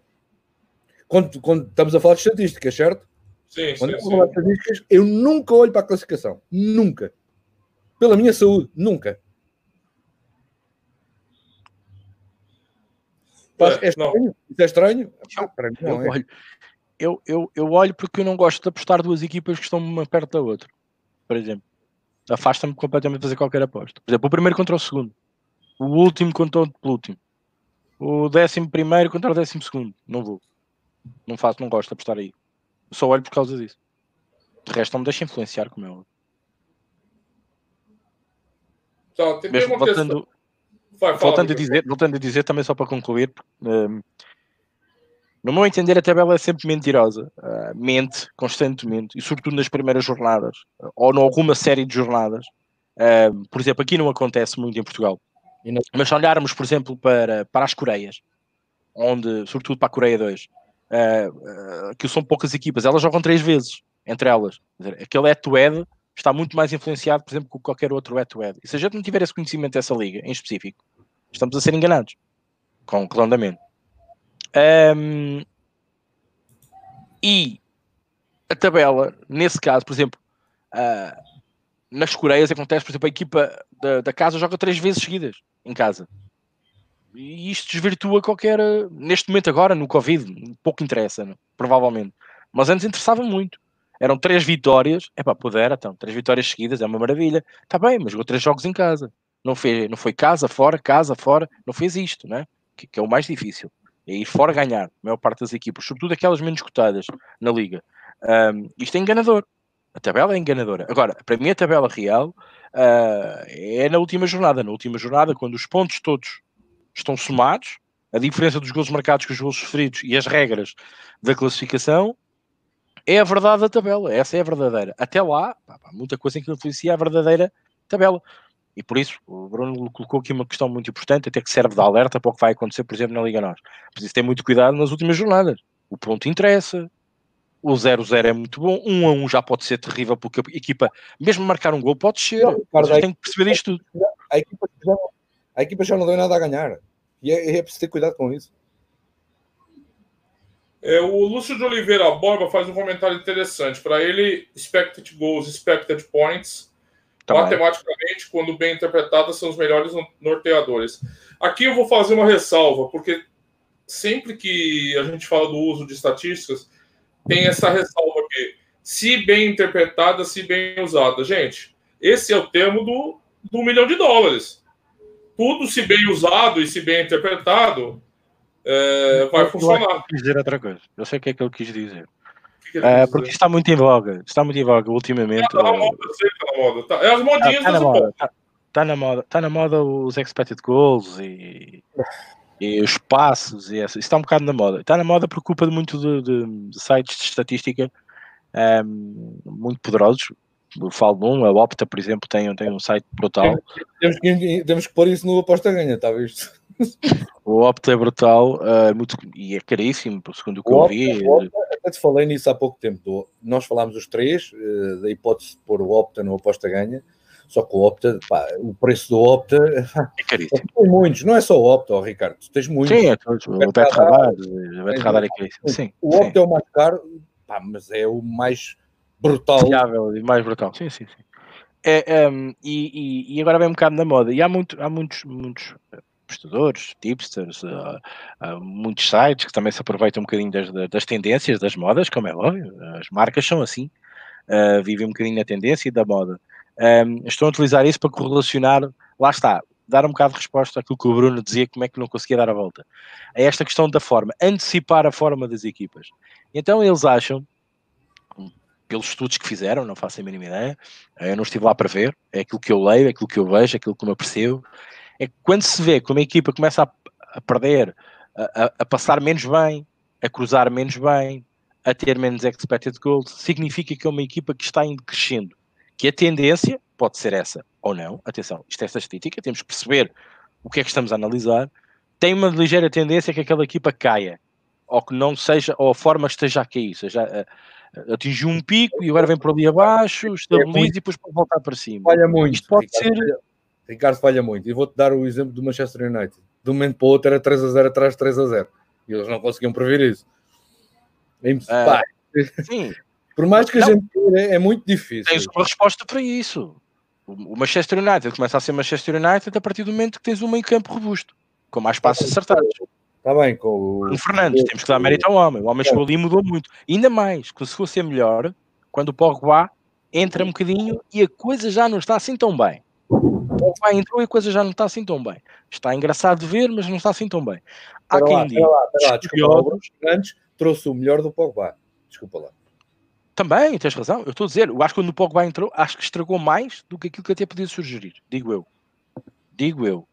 Quando, quando estamos a falar de estatísticas, certo? Sim, quando sim, estamos a falar de estatísticas, eu nunca olho para a classificação. Nunca. Pela minha saúde, nunca. É, é estranho? Isso é estranho? Ah, para mim não eu, é. olho, eu, eu, eu olho porque eu não gosto de apostar duas equipas que estão uma perto da outra. Por exemplo, afasta-me completamente de fazer qualquer aposta. Por exemplo, o primeiro contra o segundo, o último contra o último, o décimo primeiro contra o décimo segundo. Não vou. Não faço, não gosto de apostar aí. Eu só olho por causa disso. De resto, não me deixa influenciar, como é óbvio. Então, tem Mesmo voltando, Vai, voltando, a dizer, voltando a dizer, também só para concluir, um, no meu entender, a tabela é sempre mentirosa. Uh, mente constantemente, e sobretudo nas primeiras jornadas, ou em alguma série de jornadas. Uh, por exemplo, aqui não acontece muito em Portugal. Mas se olharmos, por exemplo, para, para as Coreias, onde, sobretudo para a Coreia 2, uh, uh, que são poucas equipas, elas jogam três vezes entre elas. Dizer, aquele head-to-head está muito mais influenciado, por exemplo, que qualquer outro head-to-head. E se a gente não tiver esse conhecimento dessa liga, em específico, estamos a ser enganados. Com claramente. Um, e a tabela, nesse caso, por exemplo, uh, nas Coreias acontece, por exemplo, a equipa da, da, casa joga três vezes seguidas em casa. E isto desvirtua qualquer. Neste momento, agora, no Covid, pouco interessa, não? provavelmente. Mas antes interessava muito. Eram três vitórias. É para poder, então, três vitórias seguidas, é uma maravilha. Está bem, mas jogou três jogos em casa. Não, fez, não foi casa, fora, casa, fora. Não fez isto, né? Que, que é o mais difícil. É ir fora ganhar, a maior parte das equipas, sobretudo aquelas menos cotadas na liga. Um, isto é enganador. A tabela é enganadora. Agora, para mim, a tabela real uh, é na última jornada. Na última jornada, quando os pontos todos estão somados, a diferença dos gols marcados com os gols sofridos e as regras da classificação, é a verdade da tabela. Essa é a verdadeira. Até lá, pá, muita coisa em que influencia a verdadeira tabela. E por isso, o Bruno colocou aqui uma questão muito importante, até que serve de alerta para o que vai acontecer, por exemplo, na Liga Nós. Preciso ter muito cuidado nas últimas jornadas. O ponto interessa, o 0-0 é muito bom, 1 um a 1 um já pode ser terrível, porque a equipa, mesmo marcar um gol, pode ser. Não, cara, tem que perceber isto tudo. A equipa, já, a equipa já não deu nada a ganhar. E é, é preciso ter cuidado com isso. É, o Lúcio de Oliveira Borba faz um comentário interessante. Para ele, expected goals, expected points, Também. matematicamente, quando bem interpretadas, são os melhores norteadores. Aqui eu vou fazer uma ressalva, porque sempre que a gente fala do uso de estatísticas, tem essa ressalva aqui. Se bem interpretada, se bem usada. Gente, esse é o termo do, do milhão de dólares. Tudo se bem usado e se bem interpretado é, vai funcionar. Eu quis dizer outra coisa. Eu sei o que é que ele quis dizer. Que que é, porque está muito em voga. Está muito em voga ultimamente. Está na moda, sei está na moda. Tá, é as modinhas está, tá na moda. Está, tá na moda. Está na moda os expected goals e e os passos e essa, isso está um bocado na moda. Está na moda por culpa de muito de, de, de sites de estatística um, muito poderosos. Eu falo de um, a Opta, por exemplo, tem, tem um site brutal. Temos que, temos que pôr isso no aposta ganha, está visto? O Opta é brutal uh, muito, e é caríssimo, segundo o que eu vi. até te falei nisso há pouco tempo. Nós falámos os três, uh, da hipótese de pôr o Opta no aposta ganha só que o Opta, pá, o preço do Opta é caríssimo. [LAUGHS] Tem muitos, não é só o Opta, oh, Ricardo, tu tens muitos. Sim, é todos. O Bet Radar, o Bet Radar é caríssimo. Sim, o Opta sim. é o mais caro, pá, mas é o mais brutal. Fiável e mais brutal, sim, sim, sim. É, um, e, e, agora vem um bocado na moda. E há, muito, há muitos, muitos prestadores, tipsters, muitos sites que também se aproveitam um bocadinho das, das tendências, das modas, como é óbvio. As marcas são assim, uh, vivem um bocadinho na tendência e da moda. Um, estão a utilizar isso para correlacionar, lá está, dar um bocado de resposta àquilo que o Bruno dizia, como é que não conseguia dar a volta. É esta questão da forma, antecipar a forma das equipas. Então eles acham, pelos estudos que fizeram, não faço a mínima ideia, eu não estive lá para ver, é aquilo que eu leio, é aquilo que eu vejo, é aquilo que me apercebo, é que quando se vê como a equipa começa a, a perder, a, a, passar menos bem, a cruzar menos bem, a ter menos expected goals, significa que é uma equipa que está indo crescendo que a tendência pode ser essa ou não, atenção, isto é estatística, temos que perceber o que é que estamos a analisar, tem uma ligeira tendência que aquela equipa caia. ou que não seja, ou a forma esteja a cair, seja, atingiu um pico e agora vem por ali abaixo, estabiliza é e depois pode voltar para cima. Falha muito. Isto pode ser. Ricardo falha muito. E vou-te dar o exemplo do Manchester United. De um momento para o outro era 3 a 0 atrás de 3 a 0. E eles não conseguiam prever isso. É uh, sim. [LAUGHS] Por mais que não. a gente queira, é muito difícil. Tens uma resposta para isso. O Manchester United começa a ser Manchester United a partir do momento que tens um meio campo robusto, com mais passos acertados. Está bem, com o... o Fernandes, temos que dar mérito ao homem. O homem chegou ali e mudou muito. ainda mais, conseguiu ser melhor quando o Pogba entra um bocadinho e a coisa já não está assim tão bem. O Pogba entrou e a coisa já não está assim tão bem. Está engraçado de ver, mas não está assim tão bem. Há quem lá, diga... Lá, lá, desculpa, o Fernandes trouxe o melhor do Pogba. Desculpa lá. Também, tens razão. Eu estou a dizer, eu acho que quando o Pogba entrou, acho que estragou mais do que aquilo que até podia sugerir. Digo eu. Digo eu.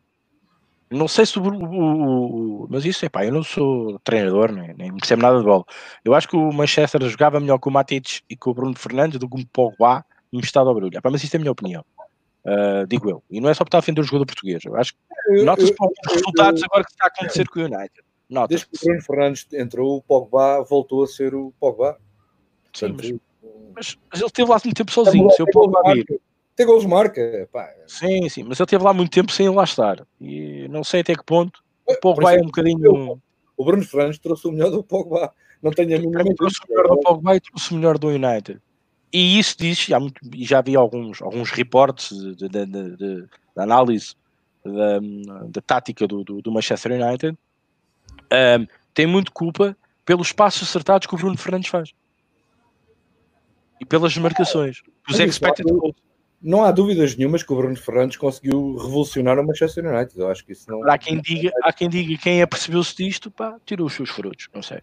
Não sei sobre o, o, o, Mas isso é pá, eu não sou treinador, nem, nem percebo nada de bola. Eu acho que o Manchester jogava melhor com o Matic e com o Bruno Fernandes do que o Pogba no estado ao barulho. mas isso é a minha opinião. Uh, digo eu. E não é só para estar a defender o jogador português. Eu acho que nota-se os resultados eu, agora que está a acontecer com o United. Nota Desde que o Bruno Fernandes entrou, o Pogba voltou a ser o Pogba. Sim, mas, mas, mas, ele esteve lá muito tempo sozinho. Se eu tem gols marca. Pá. Sim, sim, mas ele teve lá muito tempo sem lá estar. E não sei até que ponto. O Pogba é um bocadinho. O Bruno Fernandes trouxe o melhor do Pogba. Não tenho a mínima Trouxe o melhor do Pogba e trouxe o melhor do United. E isso diz, já, já vi alguns, alguns reportes de, de, de, de análise da, tática do, do, do, Manchester United. Um, tem muito culpa pelos passos acertados que o Bruno Fernandes faz. E pelas marcações. Os expected goals não há dúvidas nenhumas que o Bruno Fernandes conseguiu revolucionar o Manchester United. Eu acho que isso não. Há quem diga, há quem diga quem apercebeu-se disto, pá, tirou os seus frutos, não sei.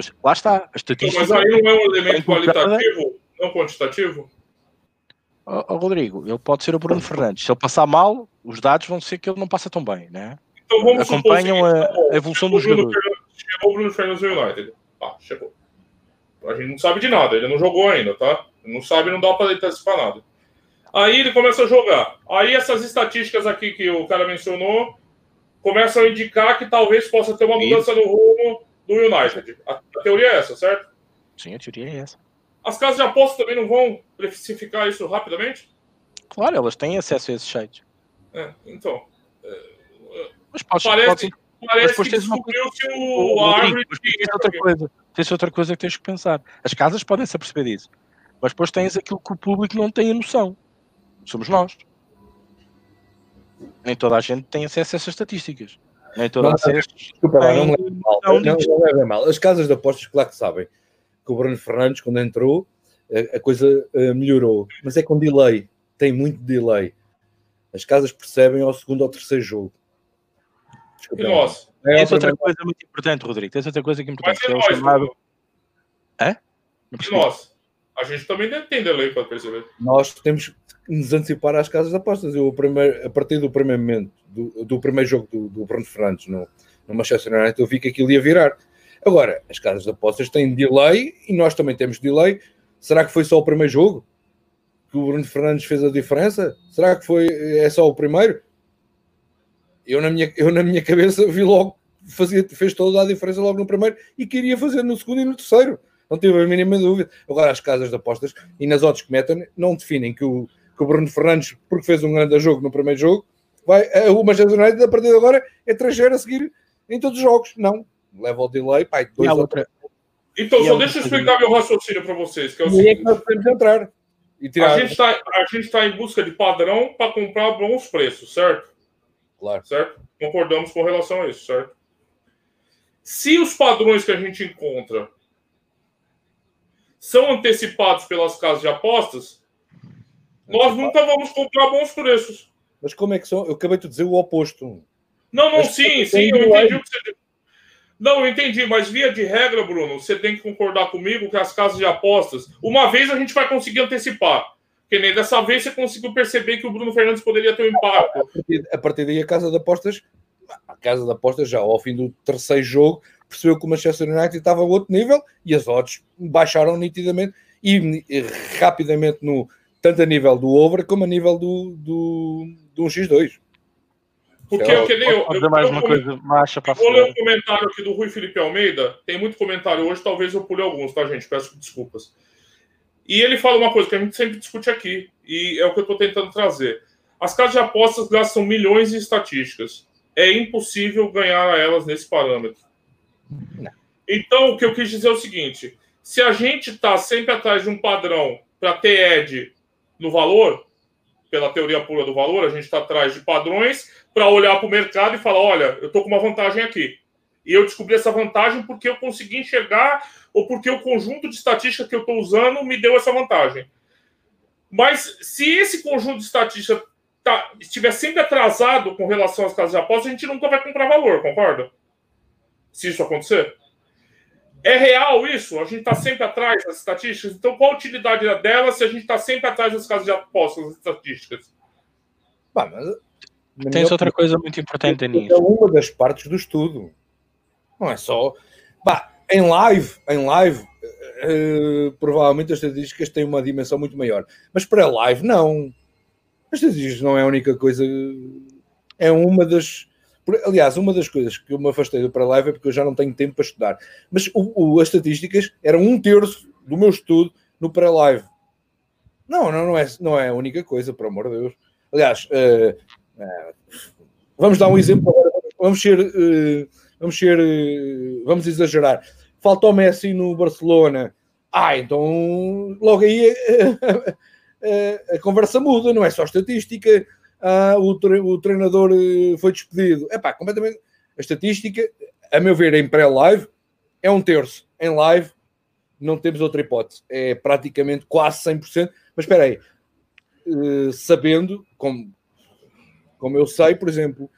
Mas lá está, a estatística. Mas aí não é um elemento qualitativo, não quantitativo? Oh, oh, Rodrigo, ele pode ser o Bruno Fernandes. Se ele passar mal, os dados vão ser que ele não passa tão bem, né? Então vamos Acompanham a, a, evolução do jogador. Chegou o Bruno Fernandes United. Ah, chegou. A gente não sabe de nada, ele não jogou ainda, tá? Não sabe, não dá para antecipar nada. Aí ele começa a jogar. Aí essas estatísticas aqui que o cara mencionou começam a indicar que talvez possa ter uma mudança no rumo do United. A, a, teoria é essa, certo? Sim, a teoria é essa. As casas de aposta também não vão precificar isso rapidamente? Claro, elas têm acesso a esse site. É, então. É, mas pode, parece, pode, parece mas que descobriu-se o, o árvore. Tens outra, coisa, tens outra coisa que tens que pensar. As casas podem se aperceber disso. Mas depois tens aquilo que o público não tem a noção. Somos nós. Nem toda a gente tem acesso a essas estatísticas. Nem toda não. Desculpa, tem... não, me leve mal. Não, não, não leve mal. As casas de apostas, claro que sabem que o Bruno Fernandes, quando entrou, a, a coisa uh, melhorou. Mas é com delay. Tem muito delay. As casas percebem ao segundo ou terceiro jogo. Desculpa, e nós? É Tens outra coisa muito importante, Rodrigo. Tens outra coisa que é importante. Que é o chamado... Hã? E nós? A gente também tem delay para perceber. Nós temos que nos antecipar às casas de apostas. Eu, primeiro, a partir do primeiro momento, do, do primeiro jogo do, do Bruno Fernandes no, no Manchester United, eu vi que aquilo ia virar. Agora, as casas de apostas têm delay e nós também temos delay. Será que foi só o primeiro jogo que o Bruno Fernandes fez a diferença? Será que foi é só o primeiro? Eu na minha, eu, na minha cabeça vi logo, fazia, fez toda a diferença logo no primeiro e queria fazer no segundo e no terceiro. Não tive a mínima dúvida. Agora, as casas de apostas e nas odds que metem não definem que o, que o Bruno Fernandes, porque fez um grande jogo no primeiro jogo, vai, o Manchester United a partir de agora é trajeiro a seguir em todos os jogos. Não. Leva o delay, pai, dois ou três. Então, só deixa eu explicar meu raciocínio para vocês. Que é o seguinte, é que nós podemos entrar. E tirar... A gente está tá em busca de padrão para comprar bons preços, certo? Claro. Certo? Concordamos com relação a isso, certo? Se os padrões que a gente encontra são antecipados pelas casas de apostas, nós nunca vamos comprar bons preços. Mas como é que são? Eu acabei de dizer o oposto. Não, não, sim, sim, eu entendi o que você Não, eu entendi, mas via de regra, Bruno, você tem que concordar comigo que as casas de apostas, uma vez a gente vai conseguir antecipar. Que nem dessa vez você conseguiu perceber que o Bruno Fernandes poderia ter um impacto. A partir, a partir daí, a casa de apostas, a casa de apostas já ao fim do terceiro jogo, percebeu que o Manchester United estava a outro nível e as odds baixaram nitidamente e, e rapidamente no, tanto a nível do over como a nível do, do, do 1x2. Porque eu, queria. Eu, eu, mais uma coisa, marcha para Vou ler um comentário aqui do Rui Felipe Almeida. Tem muito comentário hoje, talvez eu pule alguns, tá, gente? Peço desculpas. E ele fala uma coisa que a gente sempre discute aqui, e é o que eu estou tentando trazer. As casas de apostas gastam milhões em estatísticas. É impossível ganhar a elas nesse parâmetro. Então, o que eu quis dizer é o seguinte: se a gente está sempre atrás de um padrão para ter ED no valor, pela teoria pura do valor, a gente está atrás de padrões para olhar para o mercado e falar: olha, eu estou com uma vantagem aqui. E eu descobri essa vantagem porque eu consegui enxergar ou porque o conjunto de estatística que eu estou usando me deu essa vantagem. Mas se esse conjunto de estatística tá, estiver sempre atrasado com relação às casas de apostas, a gente nunca vai comprar valor, concorda? Se isso acontecer. É real isso? A gente está sempre atrás das estatísticas? Então, qual a utilidade dela se a gente está sempre atrás das casas de apostas, das estatísticas? Bah, mas, Tens outra coisa muito importante nisso. É uma das partes do estudo. Não é só. Bah, em live, em live, uh, provavelmente as estatísticas têm uma dimensão muito maior. Mas para live, não. As estatísticas não é a única coisa. É uma das Aliás, uma das coisas que eu me afastei do para-live é porque eu já não tenho tempo para estudar. Mas o, o, as estatísticas eram um terço do meu estudo no para-live. Não, não, não, é, não é a única coisa, por amor de Deus. Aliás, uh, uh, vamos dar um exemplo agora. Vamos ser, uh, vamos ser, vamos exagerar. Falta o Messi no Barcelona. Ah, então logo aí [LAUGHS] a, conversa muda, não é só estatística ah, o, tre o treinador eh, foi despedido. É pá, completamente. A estatística, a meu ver, em pré-live é um terço. Em live não temos outra hipótese. É praticamente quase 100%. Mas espera aí, uh, sabendo, como, como eu sei, por exemplo,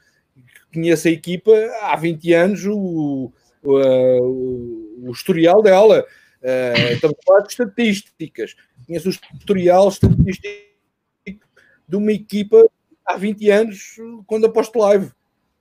conheço a equipa há 20 anos, o, o, o, o historial dela. Uh, estamos a falar de estatísticas. Conheço o historial estatístico de uma equipa há 20 anos quando aposto live.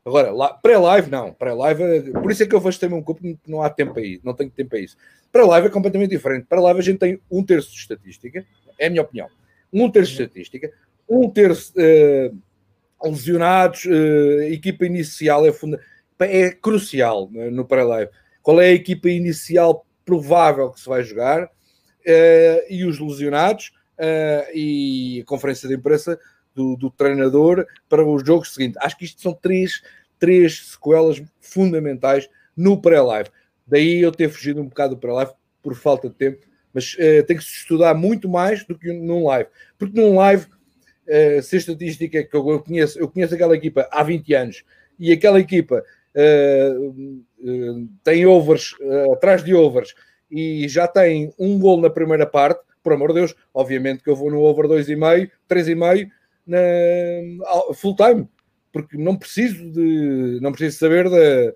Agora, pré-live não, pré-live, por isso é que eu afastei-me um pouco, não há tempo aí, não tenho tempo a isso. Pré-live é completamente diferente. Pré-live a gente tem um terço de estatística, é a minha opinião. Um terço de estatística, um terço uh, lesionados, uh, equipa inicial é, funda é crucial né, no pré-live. Qual é a equipa inicial provável que se vai jogar uh, e os lesionados e a conferência de imprensa do, do, treinador para os jogos seguintes. Acho que isto são três, três sequelas fundamentais no pré-live. Daí eu ter fugido um bocado do pré-live por falta de tempo, mas uh, tem que se estudar muito mais do que num live. Porque num live, uh, se a estatística que eu conheço, eu conheço aquela equipa há 20 anos e aquela equipa uh, tem overs, atrás de overs, e já tem um gol na primeira parte, por amor de Deus, obviamente que eu vou no over 2,5, 3,5 na full time, porque não preciso de não preciso saber de,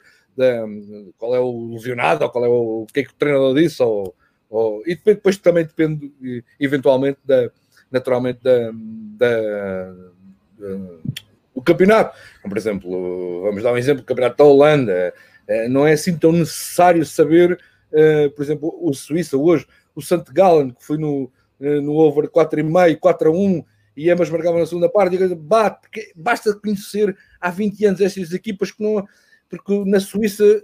qual é o lesionado ou qual é o, o que é que o treinador disse ou, ou e depois, depois, também depende eventualmente da naturalmente da, da, do campeonato. Por exemplo, vamos dar um exemplo do campeonato da Holanda. Eh, não é assim tão necessário saber, eh, por exemplo, o Suíça hoje, o St. Gallen, que foi no, eh, no over 4,5, 4 a 1, e ambas marcavam na segunda parte. Bate, basta conhecer há 20 anos estas equipas que não. Porque na Suíça,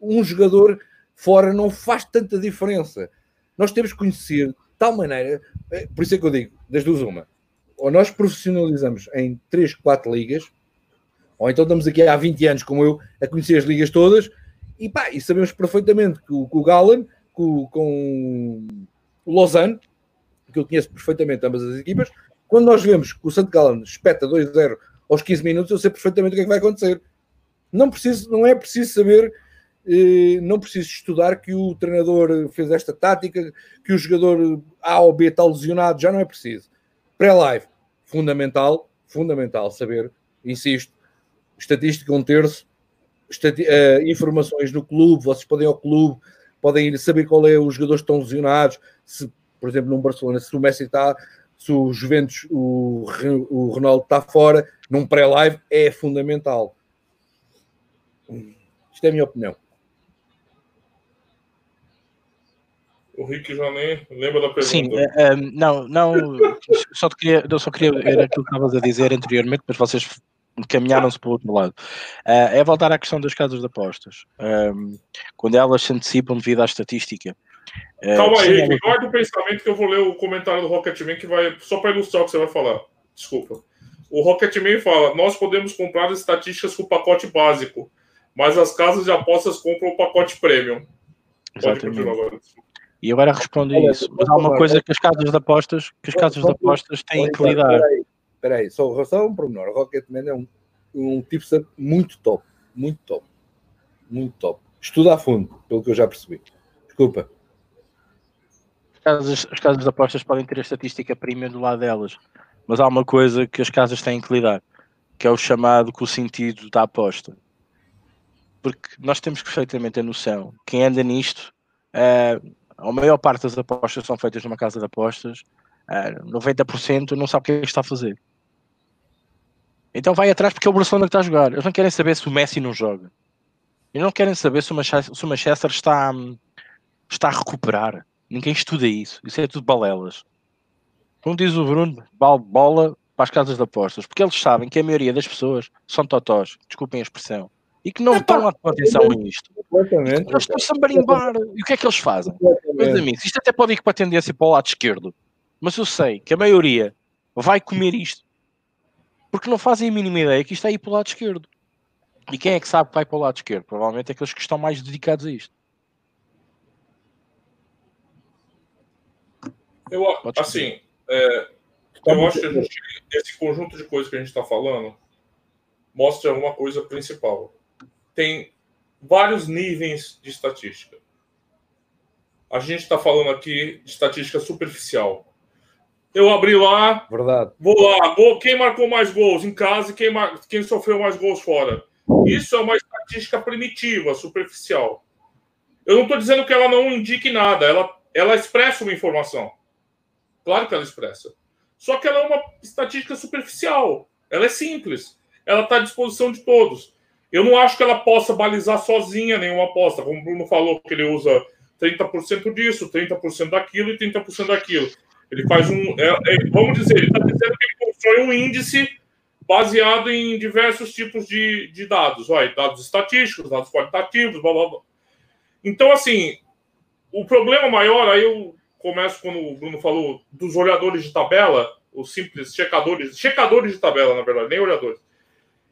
um jogador fora não faz tanta diferença. Nós temos que conhecer de tal maneira, eh, por isso é que eu digo, das duas, uma, ou nós profissionalizamos em 3, 4 ligas, ou então estamos aqui há 20 anos, como eu, a conhecer as ligas todas, e, pá, e sabemos perfeitamente que o, que o com, com o Lausanne, que eu conheço perfeitamente ambas as equipas, quando nós vemos que o Santo Gallen espeta 2-0 aos 15 minutos, eu sei perfeitamente o que é que vai acontecer. Não, preciso, não é preciso saber, eh, não preciso estudar que o treinador fez esta tática, que o jogador A ou B está lesionado, já não é preciso. Pré-live, fundamental, fundamental saber, insisto, estatística um terço, uh, informações no clube, vocês podem ir ao clube, podem saber qual é os jogadores que estão lesionados, se, por exemplo, no Barcelona, se o Messi está se o Juventus, o, o Ronaldo está fora, num pré-live, é fundamental. Isto é a minha opinião. O Rick já nem lembra da pergunta. Sim, uh, um, não, não, [LAUGHS] só queria, eu só queria ver aquilo que estavas a dizer anteriormente, mas vocês encaminharam-se para o outro lado. Uh, é voltar à questão das casas de apostas. Um, quando elas se antecipam devido à estatística. Uh, Calma aí, Henrique, guarda o pensamento que eu vou ler o comentário do Rocketman que vai. Só para ilustrar o que você vai falar. Desculpa. O Rocketman fala: nós podemos comprar as estatísticas com o pacote básico, mas as casas de apostas compram o pacote premium. Pode continuar agora. E agora responde isso. Mas há uma coisa que as casas de apostas, que as casas de apostas têm que lidar. Espera aí, só, só um pormenor. O Rocketman é um, um tipo muito top. Muito top. Muito top. Estuda a fundo, pelo que eu já percebi. Desculpa. As casas, as casas de apostas podem ter a estatística premium do lado delas, mas há uma coisa que as casas têm que lidar, que é o chamado com o sentido da aposta. Porque nós temos perfeitamente a noção, quem anda nisto, uh, a maior parte das apostas são feitas numa casa de apostas, uh, 90% não sabe o que é que está a fazer. Então vai atrás porque é o Barcelona que está a jogar. Eles não querem saber se o Messi não joga. Eles não querem saber se se o Manchester está, está a recuperar. Ninguém estuda isso. Isso é tudo balelas. Como diz o Bruno, bola para as casas de apostas. Porque eles sabem que a maioria das pessoas são totós. Desculpem a expressão. E que não é, estão a atenção a isto. Eles estão-se a marimbar. E o que é que eles fazem? Meus amigos, isto até pode ir para a tendência para o lado esquerdo. Mas eu sei que a maioria vai comer isto porque não fazem a mínima ideia que isto é ir para o lado esquerdo. E quem é que sabe que vai para o lado esquerdo? Provavelmente aqueles que estão mais dedicados a isto. Eu, assim, é, eu acho que gente, esse conjunto de coisas que a gente está falando mostra uma coisa principal. Tem vários níveis de estatística. A gente está falando aqui de estatística superficial. Eu abri lá. Verdade. Vou lá. Vou, quem marcou mais gols em casa e quem, quem sofreu mais gols fora. Isso é uma estatística primitiva, superficial. Eu não estou dizendo que ela não indique nada. Ela, ela expressa uma informação. Claro que ela expressa. Só que ela é uma estatística superficial. Ela é simples. Ela está à disposição de todos. Eu não acho que ela possa balizar sozinha nenhuma aposta. Como o Bruno falou, que ele usa 30% disso, 30% daquilo e 30% daquilo. Ele faz um. É, é, vamos dizer, ele está dizendo que ele constrói um índice baseado em diversos tipos de, de dados, vai, dados estatísticos, dados qualitativos, blá blá blá. Então, assim, o problema maior, aí eu começo quando o Bruno falou dos olhadores de tabela, os simples checadores, checadores de tabela, na verdade, nem olhadores,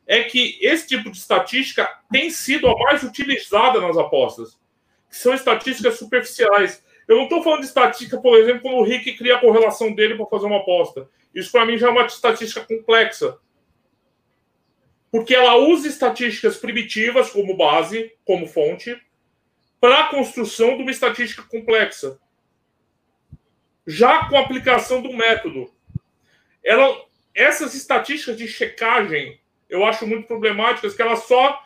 é que esse tipo de estatística tem sido a mais utilizada nas apostas, que são estatísticas superficiais. Eu não estou falando de estatística, por exemplo, quando o Rick cria a correlação dele para fazer uma aposta. Isso, para mim, já é uma estatística complexa. Porque ela usa estatísticas primitivas como base, como fonte, para a construção de uma estatística complexa. Já com a aplicação do método. Ela, essas estatísticas de checagem, eu acho muito problemáticas, que ela só.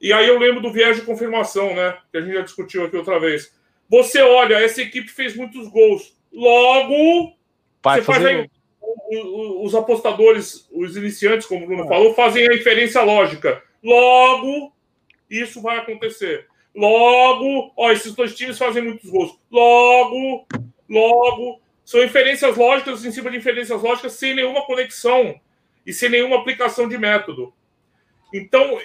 E aí eu lembro do viés de confirmação, né? Que a gente já discutiu aqui outra vez você olha, essa equipe fez muitos gols. Logo, Vai você faz aí, os apostadores, os iniciantes, como o Bruno ah. falou, fazem a inferência lógica. Logo, isso vai acontecer. Logo, ó, esses dois times fazem muitos gols. Logo, logo, são inferências lógicas em cima de inferências lógicas sem nenhuma conexão e sem nenhuma aplicação de método. Então,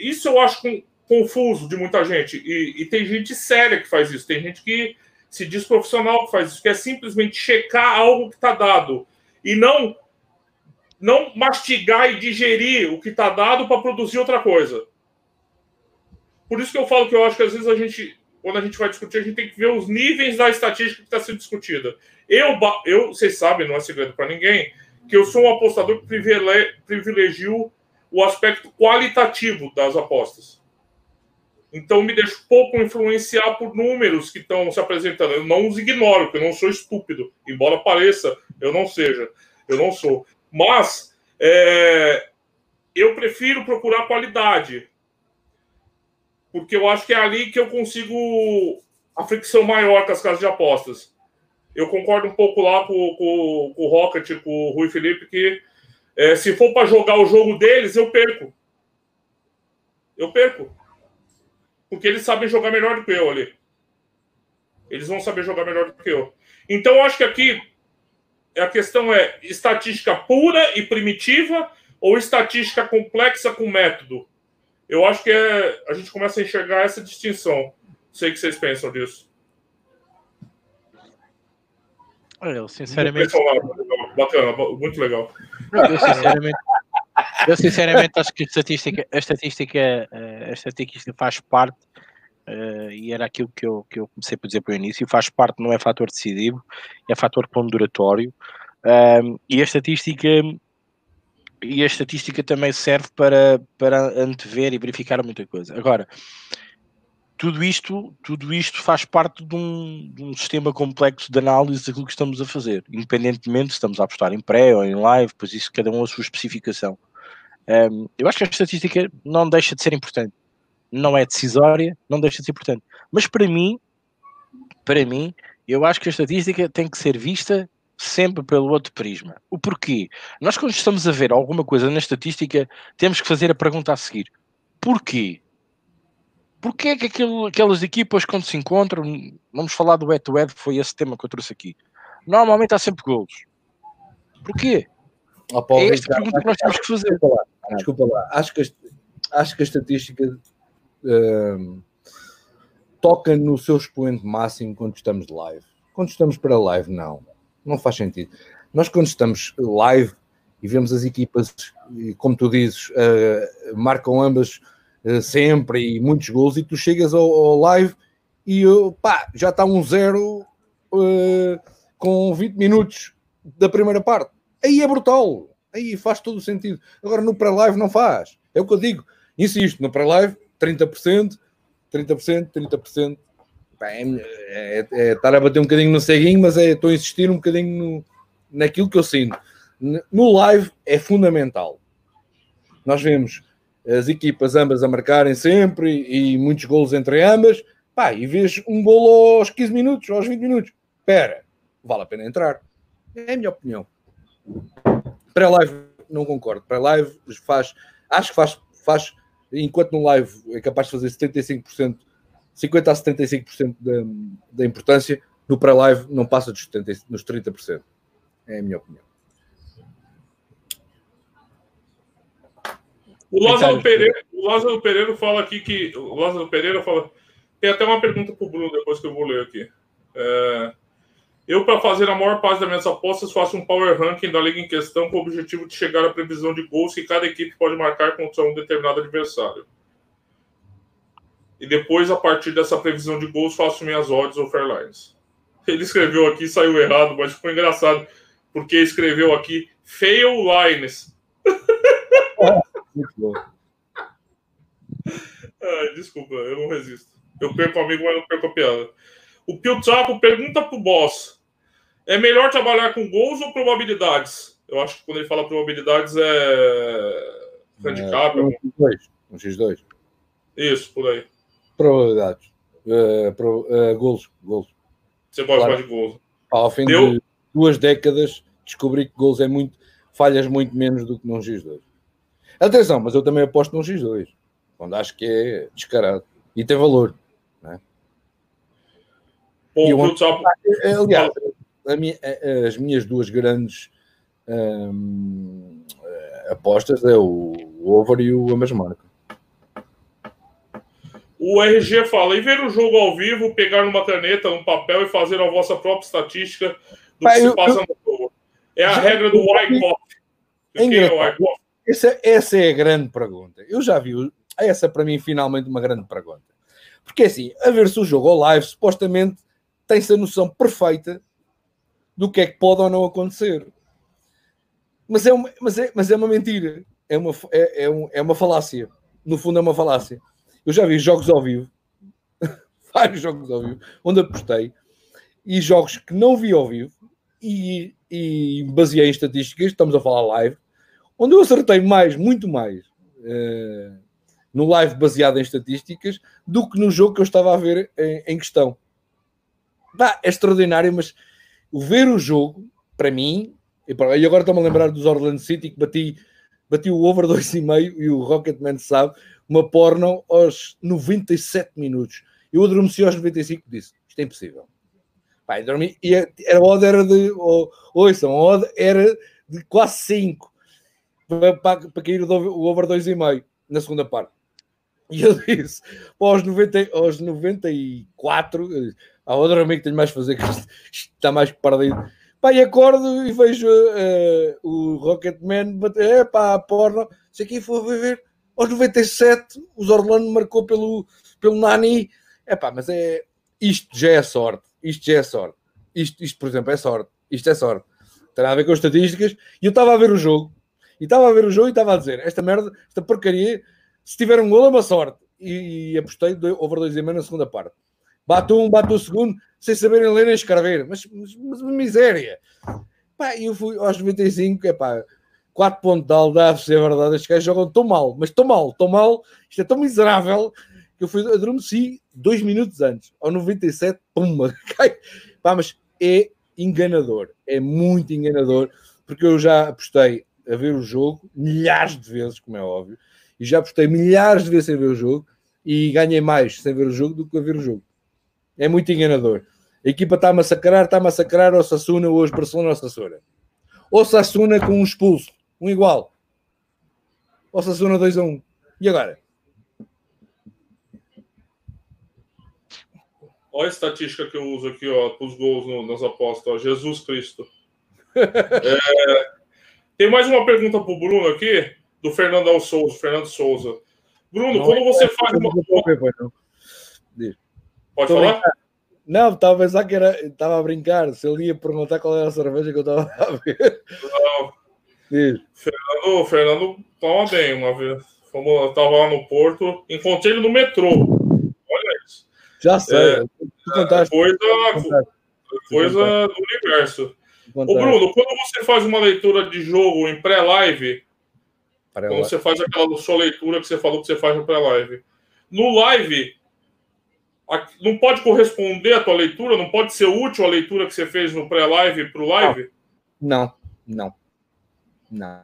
isso eu acho confuso de muita gente. E, e, tem gente séria que faz isso. Tem gente que se diz profissional que faz isso, que é simplesmente checar algo que está dado e não não mastigar e digerir o que está dado para produzir outra coisa. Por isso que eu falo que eu acho que às vezes a gente, quando a gente vai discutir, a gente tem que ver os níveis da estatística que está sendo discutida. Eu, eu, vocês sabem, não é segredo para ninguém, que eu sou um apostador que privilegio o aspecto qualitativo das apostas. Então me deixo pouco influenciar por números que estão se apresentando. Eu não os ignoro, porque eu não sou estúpido. Embora pareça, eu não seja. Eu não sou. Mas é, eu prefiro procurar qualidade. Porque eu acho que é ali que eu consigo a fricção maior com as casas de apostas. Eu concordo um pouco lá com, com, com o Rocket, com o Rui Felipe, que é, se for para jogar o jogo deles, eu perco. Eu perco porque eles sabem jogar melhor do que eu ali. Eles vão saber jogar melhor do que eu. Então, eu acho que aqui a questão é estatística pura e primitiva ou estatística complexa com método? Eu acho que é, a gente começa a enxergar essa distinção. Sei que vocês pensam disso. Olha, eu sinceramente. Bacana, muito legal. Eu sinceramente, eu sinceramente acho que a estatística, a estatística, eh, a estatística faz parte, uh, e era aquilo que eu, que eu comecei por dizer para o início, faz parte, não é fator decisivo, é fator ponderatório. E a estatística e a estatística também serve para, para antever e verificar muita coisa. Agora, tudo isto, tudo isto faz parte de um, de um, sistema complexo de análise daquilo que estamos a fazer, independentemente se estamos a apostar em pré ou em live, pois isso cada um a sua especificação. Um, eu acho que a estatística não deixa de ser importante, não é decisória, não deixa de ser importante, mas para mim, para mim, eu acho que a estatística tem que ser vista sempre pelo outro prisma. O porquê? Nós quando estamos a ver alguma coisa na estatística, temos que fazer a pergunta a seguir: porquê? Porquê é que aquilo, aquelas equipas, quando se encontram, vamos falar do head-to-head, foi esse tema que eu trouxe aqui. Normalmente há sempre golos. Porquê? Oh, Paulo, é esta pergunta que nós temos que fazer. Desculpa lá, desculpa lá. Acho, que a, acho que a estatística uh, toca no seu expoente máximo quando estamos de live. Quando estamos para live, não. Não faz sentido. Nós, quando estamos live e vemos as equipas, como tu dizes, uh, marcam ambas eh, sempre e muitos gols, e tu chegas ao, ao live e pá, já está um zero uh, com 20 minutos da primeira parte. Aí é brutal, aí faz todo o sentido. Agora no pré-live não faz, é o que eu digo, insisto, no pré-live 30%, 30%, 30%. É, é, é, estar a bater um bocadinho no ceguinho, mas é, estou a insistir um bocadinho no, naquilo que eu sinto. No live é fundamental. Nós vemos as equipas ambas a marcarem sempre e muitos golos entre ambas, pá, e vês um golo aos 15 minutos, aos 20 minutos. Espera, vale a pena entrar. É a minha opinião. Pré-live, não concordo. Pré-live faz, acho que faz, faz, enquanto no live é capaz de fazer 75%, 50% a 75% da, da importância, no pré-live não passa dos, 70, dos 30%. É a minha opinião. O Lázaro, Pereira, o Lázaro Pereira fala aqui que. O Lázaro Pereira fala. Tem até uma pergunta para o Bruno depois que eu vou ler aqui. É, eu, para fazer a maior parte das minhas apostas, faço um power ranking da liga em questão com o objetivo de chegar à previsão de gols que cada equipe pode marcar contra um determinado adversário. E depois, a partir dessa previsão de gols, faço minhas odds ou fairlines. Ele escreveu aqui, saiu errado, mas ficou engraçado, porque escreveu aqui fail lines. [LAUGHS] Ai, desculpa, eu não resisto. Eu perco o amigo, mas não perco a piada. O Pio Chapo pergunta pro boss: é melhor trabalhar com gols ou probabilidades? Eu acho que quando ele fala probabilidades é. handicap. É, um X2. Um X2. Isso, por aí. Probabilidades. Uh, pro, uh, gols. gols. Você gosta claro. mais de gols. Ao fim Deu... de duas décadas, descobri que gols é muito. falhas muito menos do que num X2. Atenção, mas eu também aposto num X2, quando acho que é descarado e tem valor. Né? Pô, eu, só... Aliás, minha, as minhas duas grandes hum, apostas é o over e o ambas marca. O RG fala: e ver o jogo ao vivo, pegar uma caneta, um papel e fazer a vossa própria estatística do Pai, que eu, se passa eu, no jogo. É a regra do Wyckoff. É, é o Wyckoff? Essa, essa é a grande pergunta. Eu já vi, essa para mim, finalmente, uma grande pergunta. Porque assim, a ver-se o jogo ao live, supostamente tem-se a noção perfeita do que é que pode ou não acontecer. Mas é uma, mas é, mas é uma mentira. É uma, é, é, um, é uma falácia. No fundo, é uma falácia. Eu já vi jogos ao vivo, [LAUGHS] vários jogos ao vivo, onde apostei, e jogos que não vi ao vivo, e, e baseei em estatísticas, estamos a falar live, onde eu acertei mais, muito mais, uh, no live baseado em estatísticas, do que no jogo que eu estava a ver em, em questão. Bah, é extraordinário, mas ver o jogo, para mim, e agora estou-me a lembrar dos Orlando City, que bati, bati o over 2,5 e o Rocketman sabe, uma porno aos 97 minutos. Eu adormeci aos 95 disse, isto é impossível. Pai, dormi, e a, a odd era de, oh, ouçam, a odd era de quase 5. para, para cair o over 2,5 na segunda parte. E eu disse, aos, 90, aos 94, há outro amigo que tenho mais a fazer, que isto está mais perdido. Pá, e acordo e vejo uh, o Rocketman bater, é pá, a porra, sei que foi ver, aos 97, os Orlando marcou pelo, pelo Nani, é pá, mas é, isto já é sorte, isto já é sorte, isto, isto por exemplo, é sorte, isto é sorte, tem a ver com estatísticas, e eu estava a ver o jogo, e estava a ver o jogo e estava a dizer, esta merda, esta porcaria, se tiver um gol é uma sorte, e, e apostei over 2,5 na segunda parte. Bate um, bate o segundo, sem saberem ler nem escrever, mas, mas, mas miséria. Pá, eu fui aos 95, é pá, 4 pontos de Aldaf, se é verdade, estes gajos jogam tão mal, mas tão mal, tão mal, isto é tão miserável, que eu fui adormeci dois minutos antes, ao 97, pumba, [LAUGHS] cai. Pá, mas é enganador, é muito enganador, porque eu já apostei a ver o jogo milhares de vezes, como é óbvio, e já apostei milhares de vezes sem ver o jogo e ganhei mais sem ver o jogo do que a ver o jogo. É muito enganador. A equipa está a massacrar, está a massacrar o Sassuna, hoje Barcelona ou Sassuna. Ou Sassuna com um expulso, um igual. Ou Sassuna 2 a 1. E agora? Olha a estatística que eu uso aqui, ó, para os gols no, nas apostas. Ó, Jesus Cristo. [LAUGHS] é, tem mais uma pergunta para o Bruno aqui, do Fernando Souza. Fernando Souza. Bruno, não, quando você é, faz uma. Pode falar? Brincar. Não, estava a pensar que era. Estava a brincar. Se ele ia perguntar qual era a cerveja que eu estava a ver. Não. Fernando, Fernando toma bem uma vez. Fomos, estava lá no Porto, encontrei ele no metrô. Olha isso. Já sei. É, é coisa, coisa do universo. Ô, Bruno, quando você faz uma leitura de jogo em pré-live, quando você faz aquela sua leitura que você falou que você faz no pré-live, no live, não pode corresponder à tua leitura? Não pode ser útil a leitura que você fez no pré-live para o live? Não, não, não.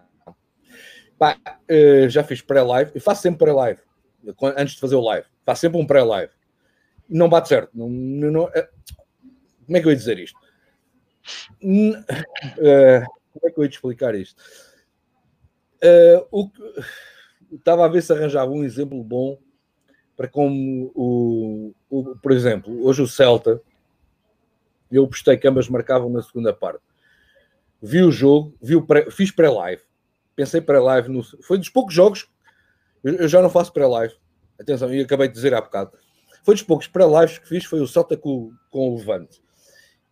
Pá, uh, já fiz pré-live, eu faço sempre pré-live, antes de fazer o live, faço sempre um pré-live. Não bate certo. Não, não, uh, como é que eu ia dizer isto? Uh, como é que eu ia te explicar isto? o, estava a ver se arranjava um exemplo bom para como o, o, por exemplo, hoje o Celta, eu postei que ambas marcavam na segunda parte. Vi o jogo, vi o pré, fiz pré-live, pensei pré-live, no, foi dos poucos jogos, eu, eu já não faço pré-live, atenção, e acabei de dizer há bocado, foi dos poucos pré-lives que fiz, foi o Celta com, com o Levante.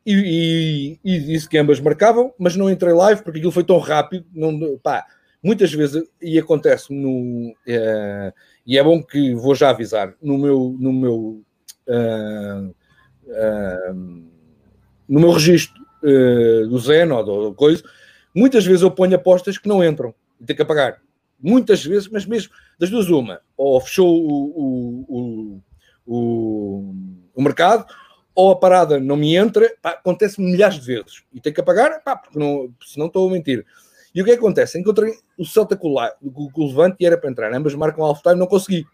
E, e, e, disse que ambas marcavam, mas não entrei live porque aquilo foi tão rápido, não, pá, muitas vezes, e acontece no. É, e é bom que vou já avisar, no meu, no meu, uh, uh, no meu registro uh, do Zen ou do coisa, muitas vezes eu ponho apostas que não entram e tenho que apagar. Muitas vezes, mas mesmo das duas, uma, ou fechou o, o, o, o mercado, ou a parada não me entra, pá, acontece milhares de vezes e tenho que apagar, pá, porque não, senão estou a mentir. E o que, é acontece? Encontrei o Celta com o Levante e era para entrar. Ambas marcam half-time, não consegui.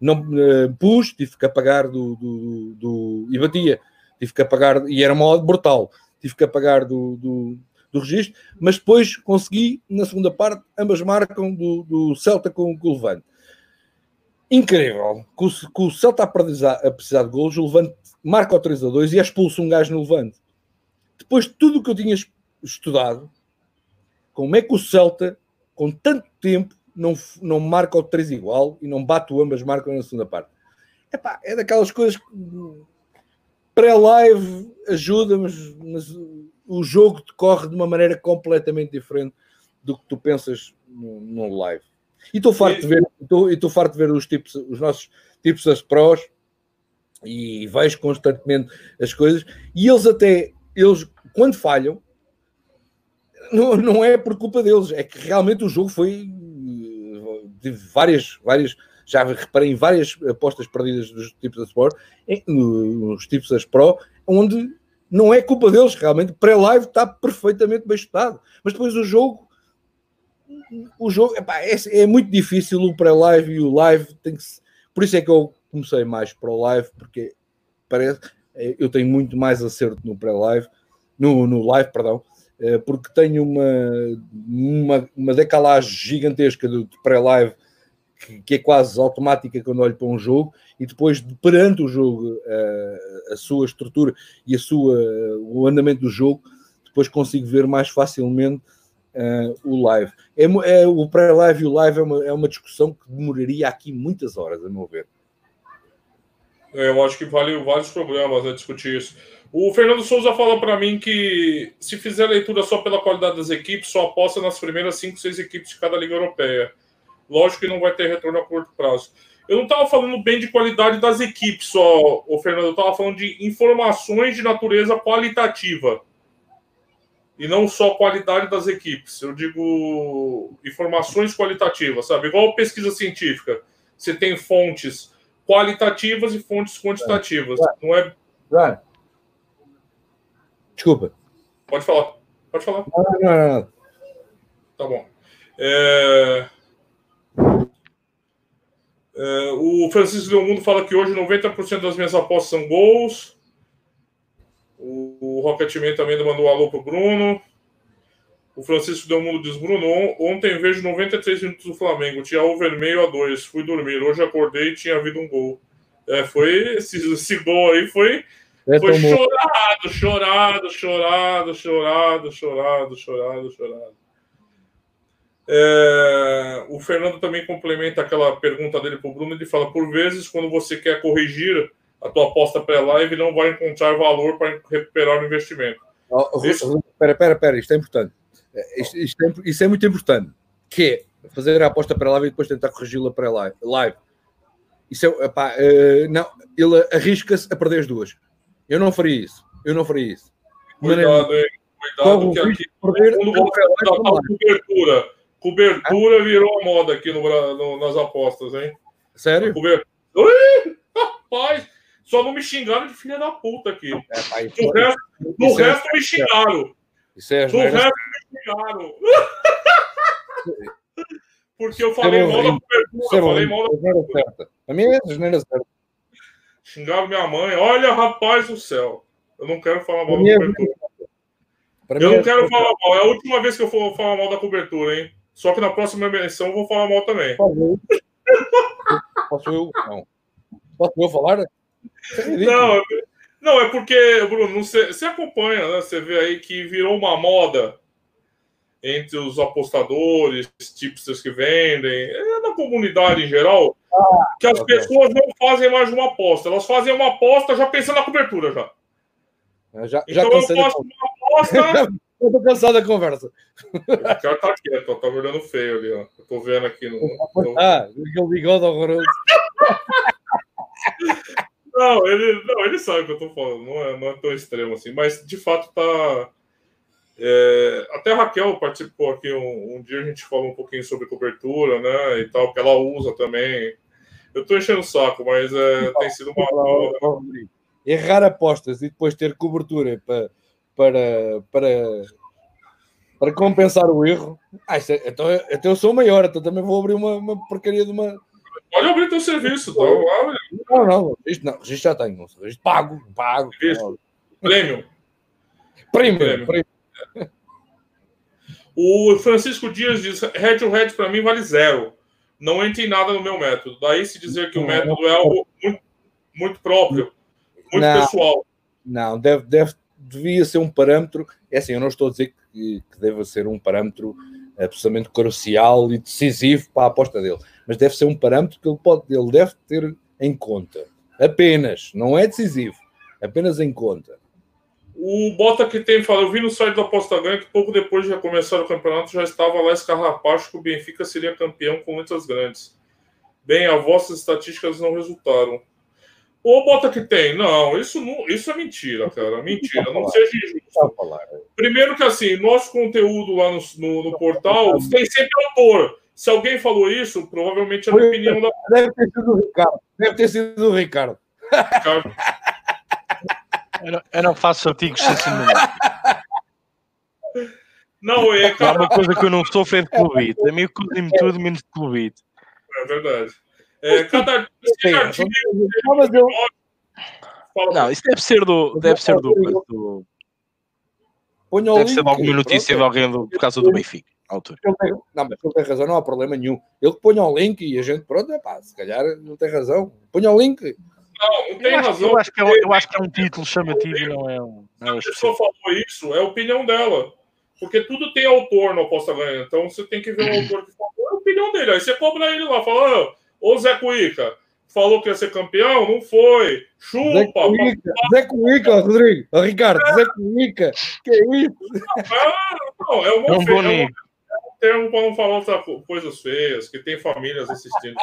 Não uh, pus, tive que apagar do, do, do, E batia. Tive que apagar, e era uma odd brutal. Tive que apagar do, do, do registro, mas depois consegui, na segunda parte, ambas marcam do, do Celta com, o Levante. Incrível. Com, com o Celta a precisar, a precisar de gols, o Levante marca o 3 a 2 e é expulso um gajo no Levante. Depois de tudo o que eu tinha estudado, como é que o Celta, com tanto tempo, não, não marca o 3 igual e não bate o ambas marcam na segunda parte? Epá, é daquelas coisas que pré-live ajuda, mas, mas, o jogo decorre de uma maneira completamente diferente do que tu pensas no live. E estou farto de ver, estou farto de ver os tipos, os nossos tipos das prós e vejo constantemente as coisas e eles até eles quando falham não, não é por culpa deles, é que realmente o jogo foi eh, de várias, várias já reparei em várias apostas perdidas dos tipos da Sport, nos tipos das Pro, onde não é culpa deles, realmente, pré-live está perfeitamente bem estudado, mas depois o jogo o jogo epá, é, é, muito difícil o pré-live e o live tem que por isso é que eu comecei mais para o live, porque parece eu tenho muito mais acerto no pré-live, no, no live, perdão, uh, porque tem uma, uma, uma decalagem gigantesca de pré-live que, que, é quase automática quando olho para um jogo e depois perante o jogo uh, a sua estrutura e a sua, o andamento do jogo depois consigo ver mais facilmente uh, o live. É, é o pré-live e o live é uma, é uma discussão que demoraria aqui muitas horas, a meu ver. É, eu acho que vale vários programas né, discutir isso. O Fernando Souza fala para mim que se fizer leitura só pela qualidade das equipes, só aposta nas primeiras 5, 6 equipes de cada liga europeia. Lógico que não vai ter retorno a curto prazo. Eu não estava falando bem de qualidade das equipes só, o Fernando, eu estava falando de informações de natureza qualitativa e não só qualidade das equipes. Eu digo informações qualitativas, sabe? Igual pesquisa científica. Você tem fontes qualitativas e fontes quantitativas. É. Não é. é. Desculpa. Pode falar. Pode falar. Não, não, não. Tá bom. É... É, o Francisco Del Mundo fala que hoje 90% das minhas apostas são gols. O, o Rocketman também mandou um alô pro Bruno. O Francisco Del Mundo diz: Bruno, ontem vejo 93 minutos do Flamengo. Tinha o vermelho a dois. Fui dormir. Hoje acordei e tinha havido um gol. É, foi esse, esse gol aí foi, é, foi chorado, chorado, chorado, chorado, chorado, chorado, chorado. É, o Fernando também complementa aquela pergunta dele para o Bruno. Ele fala: por vezes, quando você quer corrigir a tua aposta pré-live não vai encontrar valor para recuperar o investimento. Oh, isso... Espera, espera, espera, isto é importante. É, isto, isto é, isso é muito importante. Que é fazer a aposta pré-live e depois tentar corrigi-la pré-live. Live. Isso é, epá, uh, não, ele arrisca-se a perder as duas. Eu não faria isso. Eu não faria isso. Cuidado, hein? Cuidado que aqui perder, cobertura. Cobertura ah? virou a moda aqui no, no, nas apostas, hein? Sério? Cobertura. Ui, rapaz, só não me xingaram de filha da puta aqui. É, pai, do resto, do é resto me xingaram. Isso é do resto me xingaram. [LAUGHS] Porque eu falei é mal da cobertura. Falei mal da cobertura. A minha é certa. Xingaram minha mãe. Olha, rapaz do céu. Eu não quero falar mal da é cobertura. Eu não quero falar mal. É a última vez que eu for falar mal da cobertura, hein? Só que na próxima eleição eu vou falar mal também. [LAUGHS] Posso eu? Não. Posso eu falar? Não, não, é porque, Bruno, você, você acompanha, né? Você vê aí que virou uma moda entre os apostadores, tipsters que vendem, é, na comunidade em geral, ah, que as pessoas não fazem mais uma aposta. Elas fazem uma aposta já pensando na cobertura já. Eu já então já eu faço uma aposta. [LAUGHS] eu tô cansado da conversa. O cara tá quieto, tá olhando feio ali, ó. Eu tô vendo aqui no. Ah, aquele bigode horroroso. Não, ele, não, ele sabe o que eu tô falando, não é, não é tão extremo assim, mas de fato tá. É, até a Raquel participou aqui um, um, dia, a gente falou um pouquinho sobre cobertura, né? E tal, que ela usa também. Eu tô enchendo o saco, mas é, tem sido uma. Errar apostas e depois ter cobertura para, para, para, para compensar o erro. Ah, é, então, então eu sou maior, então também vou abrir uma, uma porcaria de uma, Pode abrir teu serviço? Abre. Não, não, registro, não, registro já tenho. Registro pago, pago. Prêmio. Prêmio. Prêmio. O Francisco Dias diz: head to head para mim vale zero. Não entra em nada no meu método. Daí se dizer que o método é algo muito, muito próprio, muito não, pessoal. Não, deve, deve, devia ser um parâmetro. É assim, eu não estou a dizer que, que deva ser um parâmetro absolutamente crucial e decisivo para a aposta dele mas deve ser um parâmetro que ele, pode, ele deve ter em conta. Apenas, não é decisivo, apenas em conta. O Bota que tem fala, eu vi no site da Aposta Ganha que pouco depois de começar o campeonato já estava lá escarrapacho que o Benfica seria campeão com letras grandes. Bem, as vossas estatísticas não resultaram. O Bota que tem, não, isso não, isso é mentira, cara, mentira, não seja injusto. Primeiro que assim, nosso conteúdo lá no, no, no portal tem sempre autor. Se alguém falou isso, provavelmente é a opinião da. Deve ter sido o Ricardo. Deve ter sido o Ricardo. Ricardo. Eu, não, eu não faço artigos sem Não, é. É uma coisa que eu não sou feito de clubite. A mim me tudo menos de clubite. É verdade. É, cada artigo. Não, isso deve ser do. Deve ser do. do Deve link. ser alguma notícia de alguém do- por causa do Benfica, altura. Não, mas ele tem razão, não há problema nenhum. Ele que ponha o link e a gente, pronto, é pá, se calhar não tem razão. Ponha o link. Não, não tem Eu razão. eu acho que é, um- eu acho que é um título chamativo e não é um. Se é a um pessoa falou isso, é a opinião dela. Porque tudo tem autor no Aposta Ganha. Então você tem que ver o [CLEARS THROAT] autor que falou, é a opinião dele. Aí você cobra ele lá, fala, "Ah, ô Zé Cuica, falou que ia ser campeão, não foi. Zé Chupa. Cuica, Zé Cuica, Rodrigo, Ricardo, Zé Cuica, que é isso? Ah, não, é É um é um bonito. termo para não falar outra co- coisas feias, que tem famílias assistindo.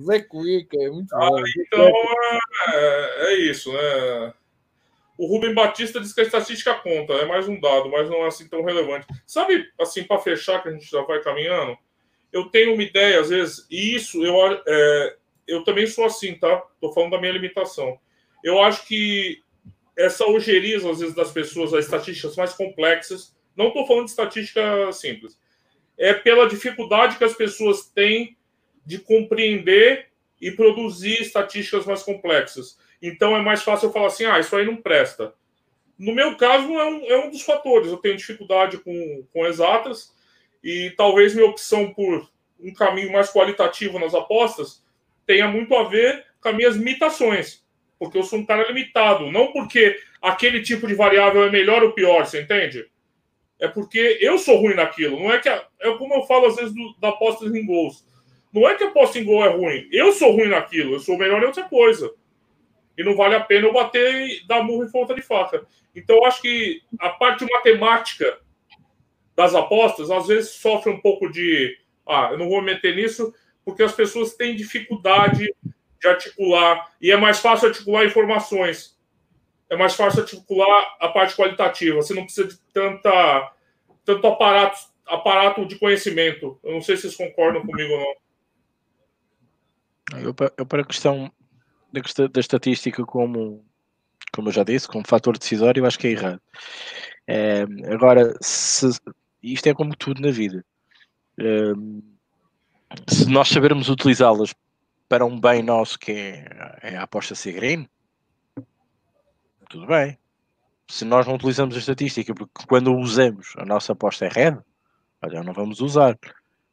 Zé Cuica, é muito Ah, bom. Então é, é isso, né? O Rubem Batista diz que a estatística conta, é mais um dado, mas não é assim tão relevante. Sabe, assim, para fechar, que a gente já vai caminhando, eu tenho uma ideia, às vezes, e isso eu, é, eu também sou assim, tá? Tô falando da minha limitação. Eu acho que essa ojeriza, às vezes, das pessoas, as estatísticas mais complexas, não estou falando de estatística simples, é pela dificuldade que as pessoas têm de compreender e produzir estatísticas mais complexas. Então é mais fácil eu falar assim, ah, isso aí não presta. No meu caso, é um, é um dos fatores. Eu tenho dificuldade com, com exatas e talvez minha opção por um caminho mais qualitativo nas apostas tenha muito a ver com as minhas limitações. Porque eu sou um cara limitado. Não porque aquele tipo de variável é melhor ou pior, você entende? É porque eu sou ruim naquilo. Não é que. A, é como eu falo às vezes do, da aposta em gols. Não é que a aposta em gol é ruim. Eu sou ruim naquilo. Eu sou melhor em outra coisa. E não vale a pena eu bater e dar murro em ponta de faca. Então, eu acho que a parte matemática das apostas, às vezes, sofre um pouco de. Ah, eu não vou meter nisso, porque as pessoas têm dificuldade de articular. E é mais fácil articular informações. É mais fácil articular a parte qualitativa. Você não precisa de tanta, tanto aparato, aparato de conhecimento. Eu não sei se vocês concordam comigo ou não. Eu, eu para a questão da, da estatística como, como eu já disse, como fator decisório, eu acho que é errado. É, agora, se, isto é como tudo na vida. É, se nós sabermos utilizá-las para um bem nosso que é, é a aposta ser green, tudo bem. Se nós não utilizamos a estatística, porque quando usamos a nossa aposta é red, olha, não vamos usar.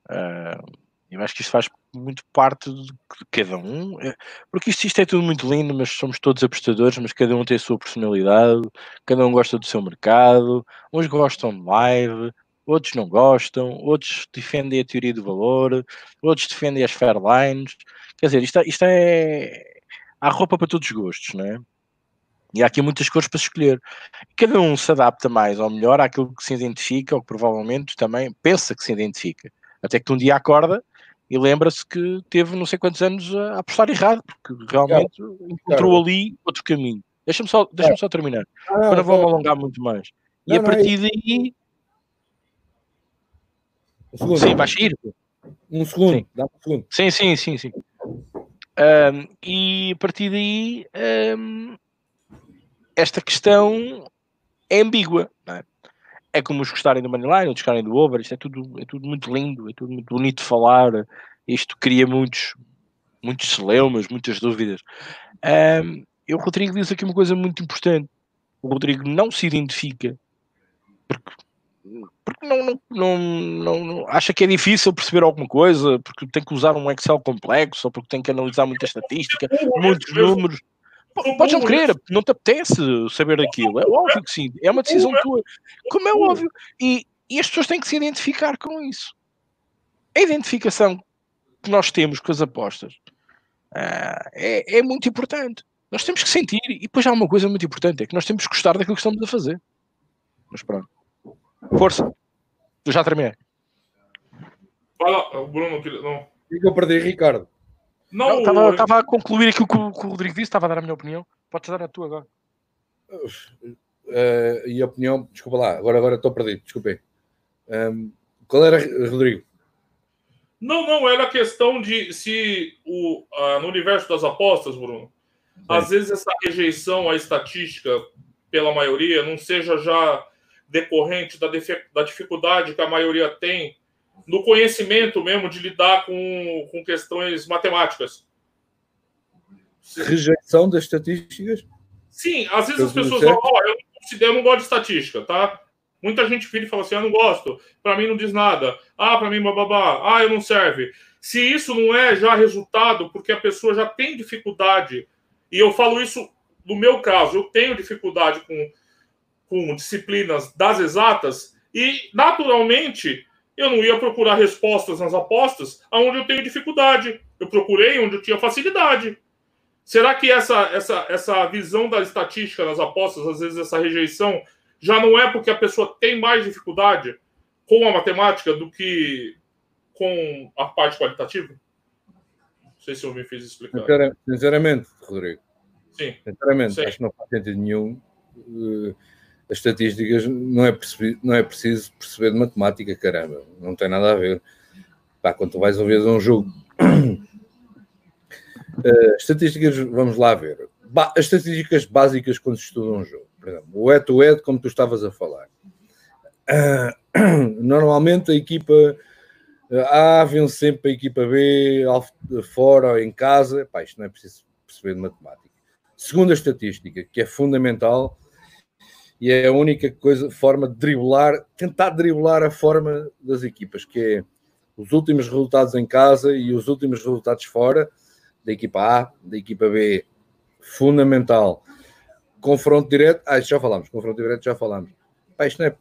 Ah, eu acho que isto faz muito parte de cada um, é- porque isto, isto é tudo muito lindo, mas somos todos apostadores, mas cada um tem a sua personalidade, cada um gosta do seu mercado, uns gostam de live, outros não gostam, outros defendem a teoria do valor, outros defendem as fairlines. Quer dizer, isto, é- isto é. Há roupa para todos os gostos, não é? E há aqui muitas cores para escolher. Cada um se adapta mais ou melhor àquilo que se identifica, ou que provavelmente também pensa que se identifica. Até que um dia acorda e lembra-se que teve não sei quantos anos a apostar errado, porque realmente encontrou ali outro caminho. Deixa-me só, deixa só terminar, Ah, para não vou alongar muito mais. E Não, a não, é partir daí, Um segundo. sim, vais sair. Um segundo. Sim. Dá um segundo. Sim, sim, sim, sim. Ahm, e a partir daí, ahm, esta questão é ambígua. é? É como os gostarem do Moneyline, outros gostarem do Over, isto é tudo, é tudo muito lindo, é tudo muito bonito de falar, isto cria muitos, muitos celeumas, muitas dúvidas. Ahm, e o Rodrigo diz aqui uma coisa muito importante. O Rodrigo não se identifica porque, porque não, não, não, não- acha que é difícil perceber alguma coisa, porque tem que usar um Excel complexo, ou porque tem que analisar muita estatística, muitos números. Podes não querer, não te apetece saber daquilo. É óbvio que sim, é uma decisão tua. Como é óbvio. E, e as pessoas têm que se identificar com isso. A identificação que nós temos com as apostas ah, é, é muito importante. Nós temos que sentir, e depois há uma coisa muito importante: é que nós temos que gostar daquilo que estamos a fazer. Mas pronto. Força. Eu já terminei. Vai lá, o Bruno. Não, E que eu perdi, Ricardo. não, Estava o- a concluir aquilo que o, que o Rodrigo disse, estava a dar a minha opinião. Podes dar a tua agora. Eh, e a opinião, desculpa lá, agora agora estou perdido, desculpem. Ehm, qual era, Rodrigo? não, não, era a questão de se o, ah, no universo das apostas, Bruno, às vezes essa rejeição à estatística pela maioria não seja já decorrente da, da dificuldade que a maioria tem no conhecimento mesmo de lidar com, com questões matemáticas. Rejeição das estatísticas? Sim, às vezes as Eu pessoas falam, ó, eu, não considero- eu não gosto de estatística, tá? Muita gente vira e fala assim: ah, não gosto, para mim não diz nada, ah, para mim bababá, ah, eu não serve. Se isso não é já resultado, porque a pessoa já tem dificuldade, e eu falo isso no meu caso, eu tenho dificuldade com, com disciplinas das exatas, e naturalmente eu não ia procurar respostas nas apostas aonde eu tenho dificuldade. Eu procurei onde eu tinha facilidade. Será que essa, essa, essa visão da estatística nas apostas, às vezes essa rejeição, já não é porque a pessoa tem mais dificuldade com a matemática do que com a parte qualitativa? Não sei se eu me fiz explicar. Sinceramente, Rodrigo. Sim. Sinceramente, Sim. acho que não faz sentido nenhum. Uh, as estatísticas não é, percebi, não é preciso perceber de matemática, caramba. Não tem nada a ver. Pá, quando tu vais ouvir um jogo. Uh, [CLEARS THROAT] estatísticas, vamos lá ver. Ba as estatísticas básicas quando se estuda um jogo. Por exemplo, o head-to-head, como tu estavas a falar. Uh, [CLEARS THROAT] normalmente a equipa A vence sempre a equipa B fora ou em casa. Pá, isto não é preciso perceber de matemática. Segunda estatística, que é fundamental e é a única coisa, forma de driblar, tentar driblar a forma das equipas, que é os últimos resultados em casa e os últimos resultados fora, da equipa A, da equipa B, fundamental confronto direto, ah, já falámos, confronto direto já falámos. Pá, isto, é,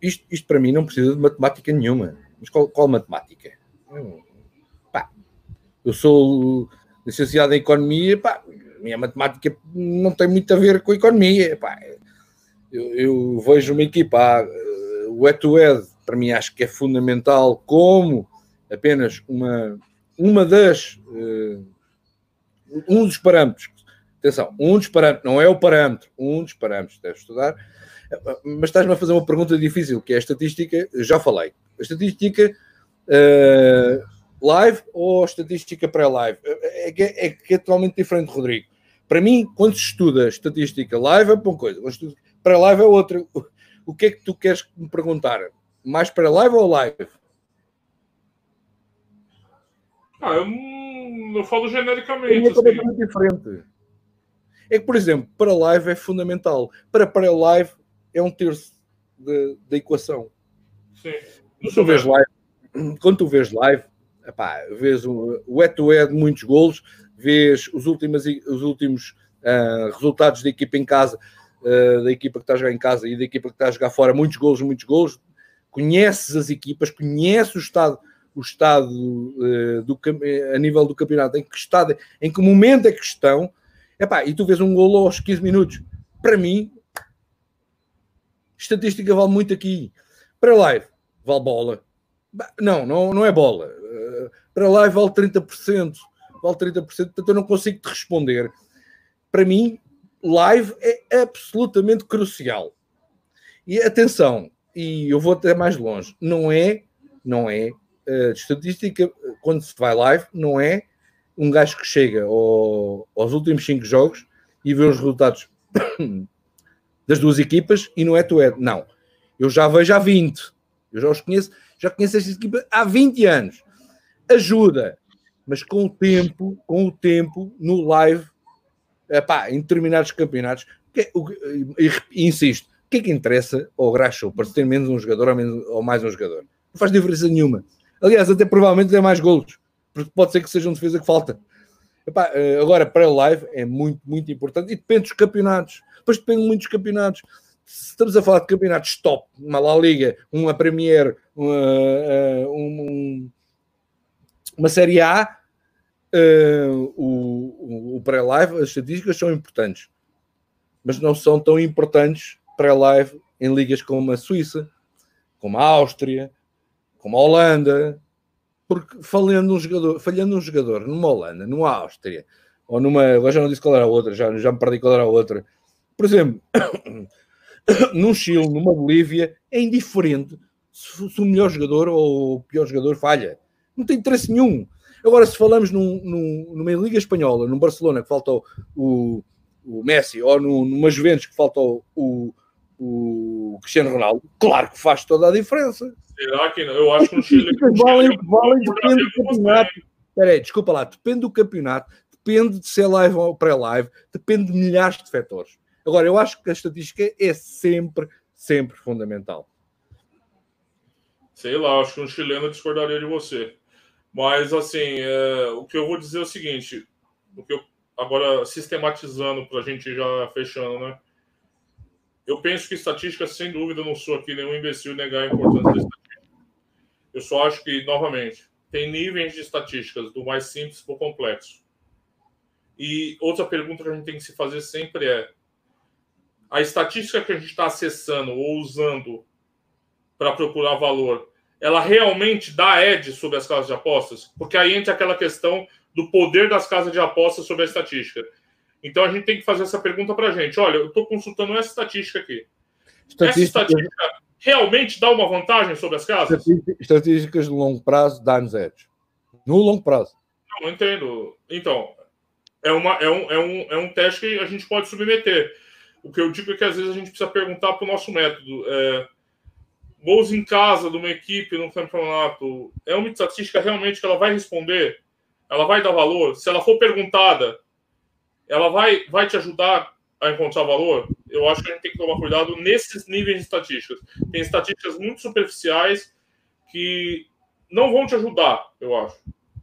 isto, isto, para mim não precisa de matemática nenhuma. Mas qual, qual matemática? Pá, eu sou licenciado em economia, pá, minha matemática não tem muito a ver com a economia. Pá. Eu, eu vejo uma equipa, ah, o head-to-head, para mim acho que é fundamental como apenas uma, uma das, uh, um dos parâmetros Atenção, um dos parâmetros, não é o parâmetro, um dos parâmetros que estudar, mas estás-me a fazer uma pergunta difícil, que é a estatística, já falei. A estatística uh, live ou estatística pré-live? É, é, é, é totalmente diferente, Rodrigo. Para mim, quando se estuda estatística live é uma coisa, quando pré-live é outra. O que é que tu queres me perguntar? Mais pré-live ou live? Ah, eu, eu falo genericamente. É assim. diferente é que, por exemplo, para live é fundamental. Para pré-live é um terço da equação. Sim. Quando tu vês live, quando tu vês live, epá, vês o, o head-to-head de muitos golos, vês os últimos, os últimos uh, resultados da equipa em casa, uh, da equipa que está a jogar em casa e da equipa que está a jogar fora, muitos golos, muitos golos. Conheces as equipas, conheces o estado, o estado uh, do, a nível do campeonato, em que estado, em que momento é que estão, Epá, e tu vês um golo aos 15 minutos. Para mim, estatística vale muito aqui. Para live, vale bola. Não, não, não é bola. Eh, para live vale 30%. Vale 30%, portanto eu não consigo te responder. Para mim, live é absolutamente crucial. E atenção, e eu vou até mais longe, não é, não é, uh, estatística, quando se vai live, não é um gajo que chega ao, aos últimos cinco jogos e vê os resultados [COUGHS] das duas equipas e não é tu é. Não. Eu já vejo há 20. Eu já os conheço, já conheço esta equipa há 20 anos. Ajuda. Mas com o tempo, com o tempo, no live, epá, em determinados campeonatos, que, o, e, e, insisto, o que é que interessa ao Graxo para ter menos um jogador ou, menos, ou mais um jogador? Não faz diferença nenhuma. Aliás, até provavelmente tem mais golos porque pode ser que seja um defesa que falta. Epá, eh, agora, para o live é muito, muito importante e depende dos campeonatos. Depois depende muito dos campeonatos. Se estamos a falar de campeonatos top, uma La Liga, uma Premier, uma, eh, um, uma Série A, uh, o, o pré-live, as estatísticas são importantes, mas não são tão importantes pré-live em ligas como a Suíça, como a Áustria, como a Holanda, porque falhando um jogador, falhando um jogador numa Holanda, numa Áustria, ou numa. Agora já não disse qual era a outra, já, já me perdi qual era a outra. Por exemplo, [COUGHS] num Chile, numa Bolívia, é indiferente se, se, o melhor jogador ou o pior jogador falha. Não tem interesse nenhum. Agora, se falamos num, num, numa Liga Espanhola, num Barcelona que falta o, o Messi, ou numa Juventus que falta o, o, o Cristiano Ronaldo, claro que faz toda a diferença. Será que não? Eu acho que no Chile. [LAUGHS] valem, valem depende do campeonato. Espera aí, desculpa lá, depende do campeonato, depende de ser live ou pré-live, depende de milhares de fatores. Agora, eu acho que a estatística é sempre, sempre fundamental. Sei lá, acho que um chileno discordaria de você. Mas, assim, é, o que eu vou dizer é o seguinte: o que eu, agora sistematizando para a gente já fechando, né? Eu penso que estatística, sem dúvida, não sou aqui nenhum imbecil negar a importância da estatística. Eu só acho que, novamente, tem níveis de estatísticas, do mais simples para o complexo. E outra pergunta que a gente tem que se fazer sempre é: a estatística que a gente está acessando ou usando para procurar valor, ela realmente dá edge sobre as casas de apostas? Porque aí entra aquela questão do poder das casas de apostas sobre a estatística. Então a gente tem que fazer essa pergunta para a gente. Olha, eu estou consultando essa estatística aqui. Estatística... Essa estatística realmente dá uma vantagem sobre as casas? Estatísticas de longo prazo dá-nos edge. No longo prazo. Não, não entendo. Então, é, uma, é, um, é, um, é um teste que a gente pode submeter. O que eu digo é que às vezes a gente precisa perguntar para o nosso método. É, gols em casa de uma equipe no campeonato é uma estatística realmente que ela vai responder? Ela vai dar valor? Se ela for perguntada, ela vai, vai te ajudar a encontrar valor? Eu acho que a gente tem que tomar cuidado nesses níveis de estatísticas. Tem estatísticas muito superficiais que não vão te ajudar, eu acho.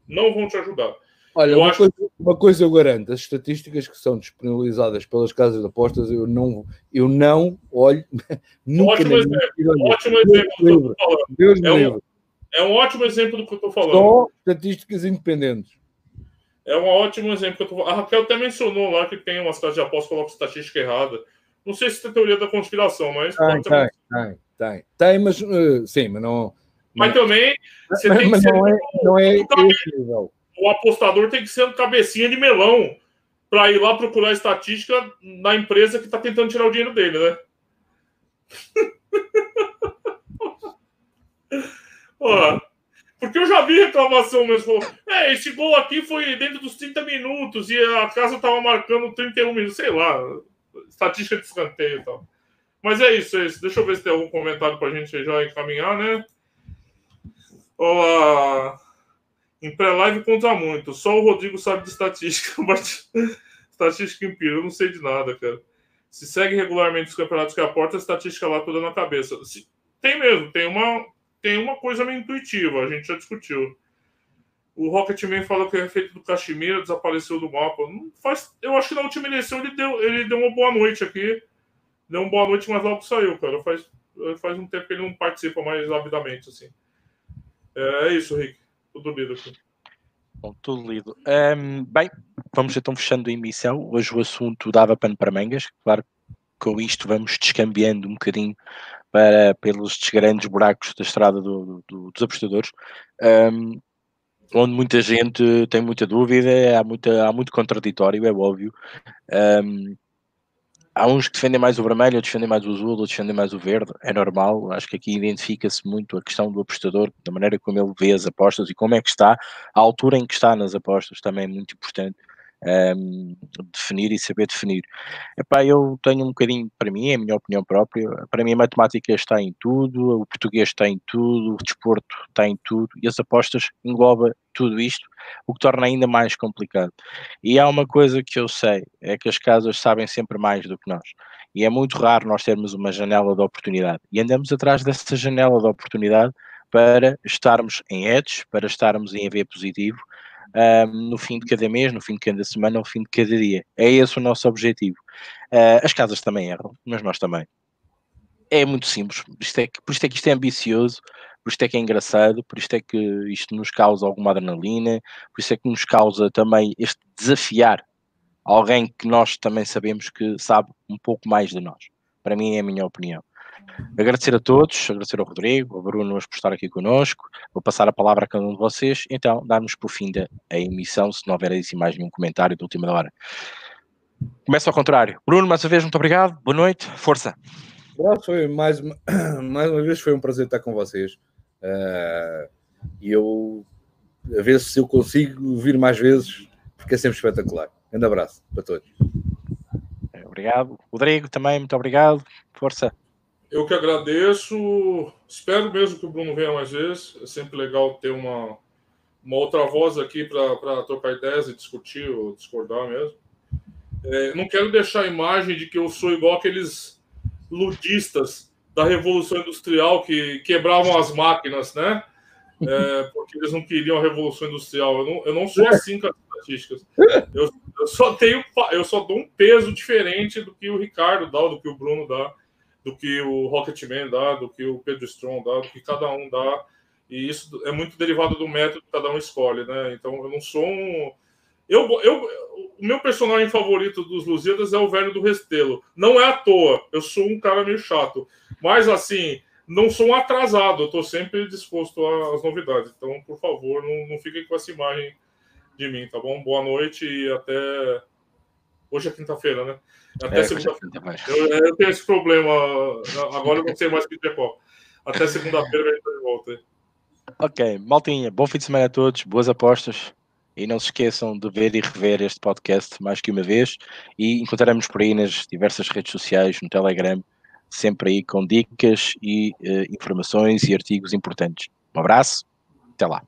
Não vão te ajudar. Olha, uma, acho... coisa, uma, coisa, eu garanto, as estatísticas que são disponibilizadas pelas casas de apostas, eu não, eu não olho. [LAUGHS] Nunca ótimo exemplo. Ótimo exemplo. Deus é, um, é um ótimo exemplo do que eu estou falando. Só estatísticas independentes. É um ótimo exemplo que eu tô... A Raquel até mencionou lá que tem umas casas de apostas que colocam estatística errada. Não sei se tem teoria da conspiração, mas. Tem, tem, tem, tem, tem. mas uh, sim, mas não. Mas, mas também. Mas, mas não, é, não é esse nível o apostador tem que ser um cabecinha de melão para ir lá procurar estatística na empresa que está tentando tirar o dinheiro dele, né? [LAUGHS] porque eu já vi reclamação mesmo. Falou, é, esse gol aqui foi dentro dos 30 minutos e a casa estava marcando 31 minutos, sei lá, estatística de escanteio e tal. Mas é isso, é isso. Deixa eu ver se tem algum comentário para a gente já encaminhar, né? Olá. Em pré-live conta muito. Só o Rodrigo sabe de estatística. [LAUGHS] estatística empírica, eu não sei de nada, cara. Se segue regularmente os campeonatos que aporta, a estatística lá toda na cabeça. Tem mesmo, tem uma, tem uma coisa meio intuitiva, a gente já discutiu. O Rocketman fala que o efeito do Caxemira desapareceu do mapa. Não faz, eu acho que na última eleição ele deu, ele deu uma boa noite aqui. Deu uma boa noite, mas logo saiu, cara. Faz, faz um tempo que ele não participa mais avidamente, assim. É, é isso, Rick. Tudo lido. Bom, tudo lido. Um, bem, vamos então fechando a emissão. Hoje o assunto dava pano para mangas. Claro com isto vamos descambiando um bocadinho para, pelos grandes buracos da estrada do, do, dos apostadores, um, onde muita gente tem muita dúvida, há, muita, há muito contraditório, é óbvio. Um, há uns que defendem mais o vermelho, outros defendem mais o azul, outros defendem mais o verde, é normal. Acho que aqui identifica-se muito a questão do apostador, da maneira como ele vê as apostas e como é que está, a altura em que está nas apostas também é muito importante um, definir e saber definir. Epá, eu tenho um bocadinho, para mim, é a minha opinião própria, para mim a matemática está em tudo, o português está em tudo, o desporto está em tudo, e as apostas engloba tudo isto, o que torna ainda mais complicado. E há uma coisa que eu sei, é que as casas sabem sempre mais do que nós. E é muito raro nós termos uma janela de oportunidade. E andamos atrás dessa janela de oportunidade para estarmos em edge, para estarmos em EV positivo, um, no fim de cada mês, no fim de cada semana, no fim de cada dia. É esse o nosso objetivo. Uh, as casas também erram, mas nós também. É muito simples, isto é que, por isto é que isto é ambicioso, por isto é que é engraçado, por isto é que isto nos causa alguma adrenalina, por isso é que nos causa também este desafiar alguém que nós também sabemos que sabe um pouco mais de nós. Para mim é a minha opinião. Agradecer a todos, agradecer ao Rodrigo, ao Bruno por estar aqui connosco. Vou passar a palavra a cada um de vocês, então darmos por fim da emissão, se não houver assim mais nenhum comentário da última hora. Começa ao contrário. Bruno, mais uma vez, muito obrigado. Boa noite, força. Foi mais uma, [COUGHS] mais uma vez foi um prazer estar com vocês. Uh, e eu a ver se eu consigo vir mais vezes, porque é sempre espetacular. Um abraço para todos. Obrigado. Rodrigo, também, muito obrigado. Força. Eu que agradeço. Espero mesmo que o Bruno venha mais vezes. É sempre legal ter uma, uma outra voz aqui para trocar ideias e discutir ou discordar mesmo. É, não quero deixar a imagem de que eu sou igual aqueles ludistas da Revolução Industrial que quebravam as máquinas, né? É, porque eles não queriam a Revolução Industrial. Eu não, eu não sou assim com as estatísticas. Eu, eu, só tenho, eu só dou um peso diferente do que o Ricardo dá, do que o Bruno dá, do que o Rocketman dá, do que o Pedro Strong dá, do que cada um dá. E isso é muito derivado do método que cada um escolhe, né? Então eu não sou um. Eu, eu, o meu personagem favorito dos Lusíadas é o Velho do Restelo. Não é à toa, eu sou um cara meio chato. Mas assim, não sou um atrasado, eu estou sempre disposto às novidades. Então, por favor, não, não fiquem com essa imagem de mim, tá bom? Boa noite e até. Hoje é quinta-feira, né? Até é, segunda-feira. Eu, eu, tenho esse problema. Agora eu não sei mais que dia é qual. Até segunda-feira a gente tá de volta. Ok, maltinha, bom fim de semana a todos, boas apostas. E não se esqueçam de ver e rever este podcast mais que uma vez. E encontraremos por aí nas diversas redes sociais, no Telegram, sempre aí com dicas e uh, informações e artigos importantes. Um abraço, até lá.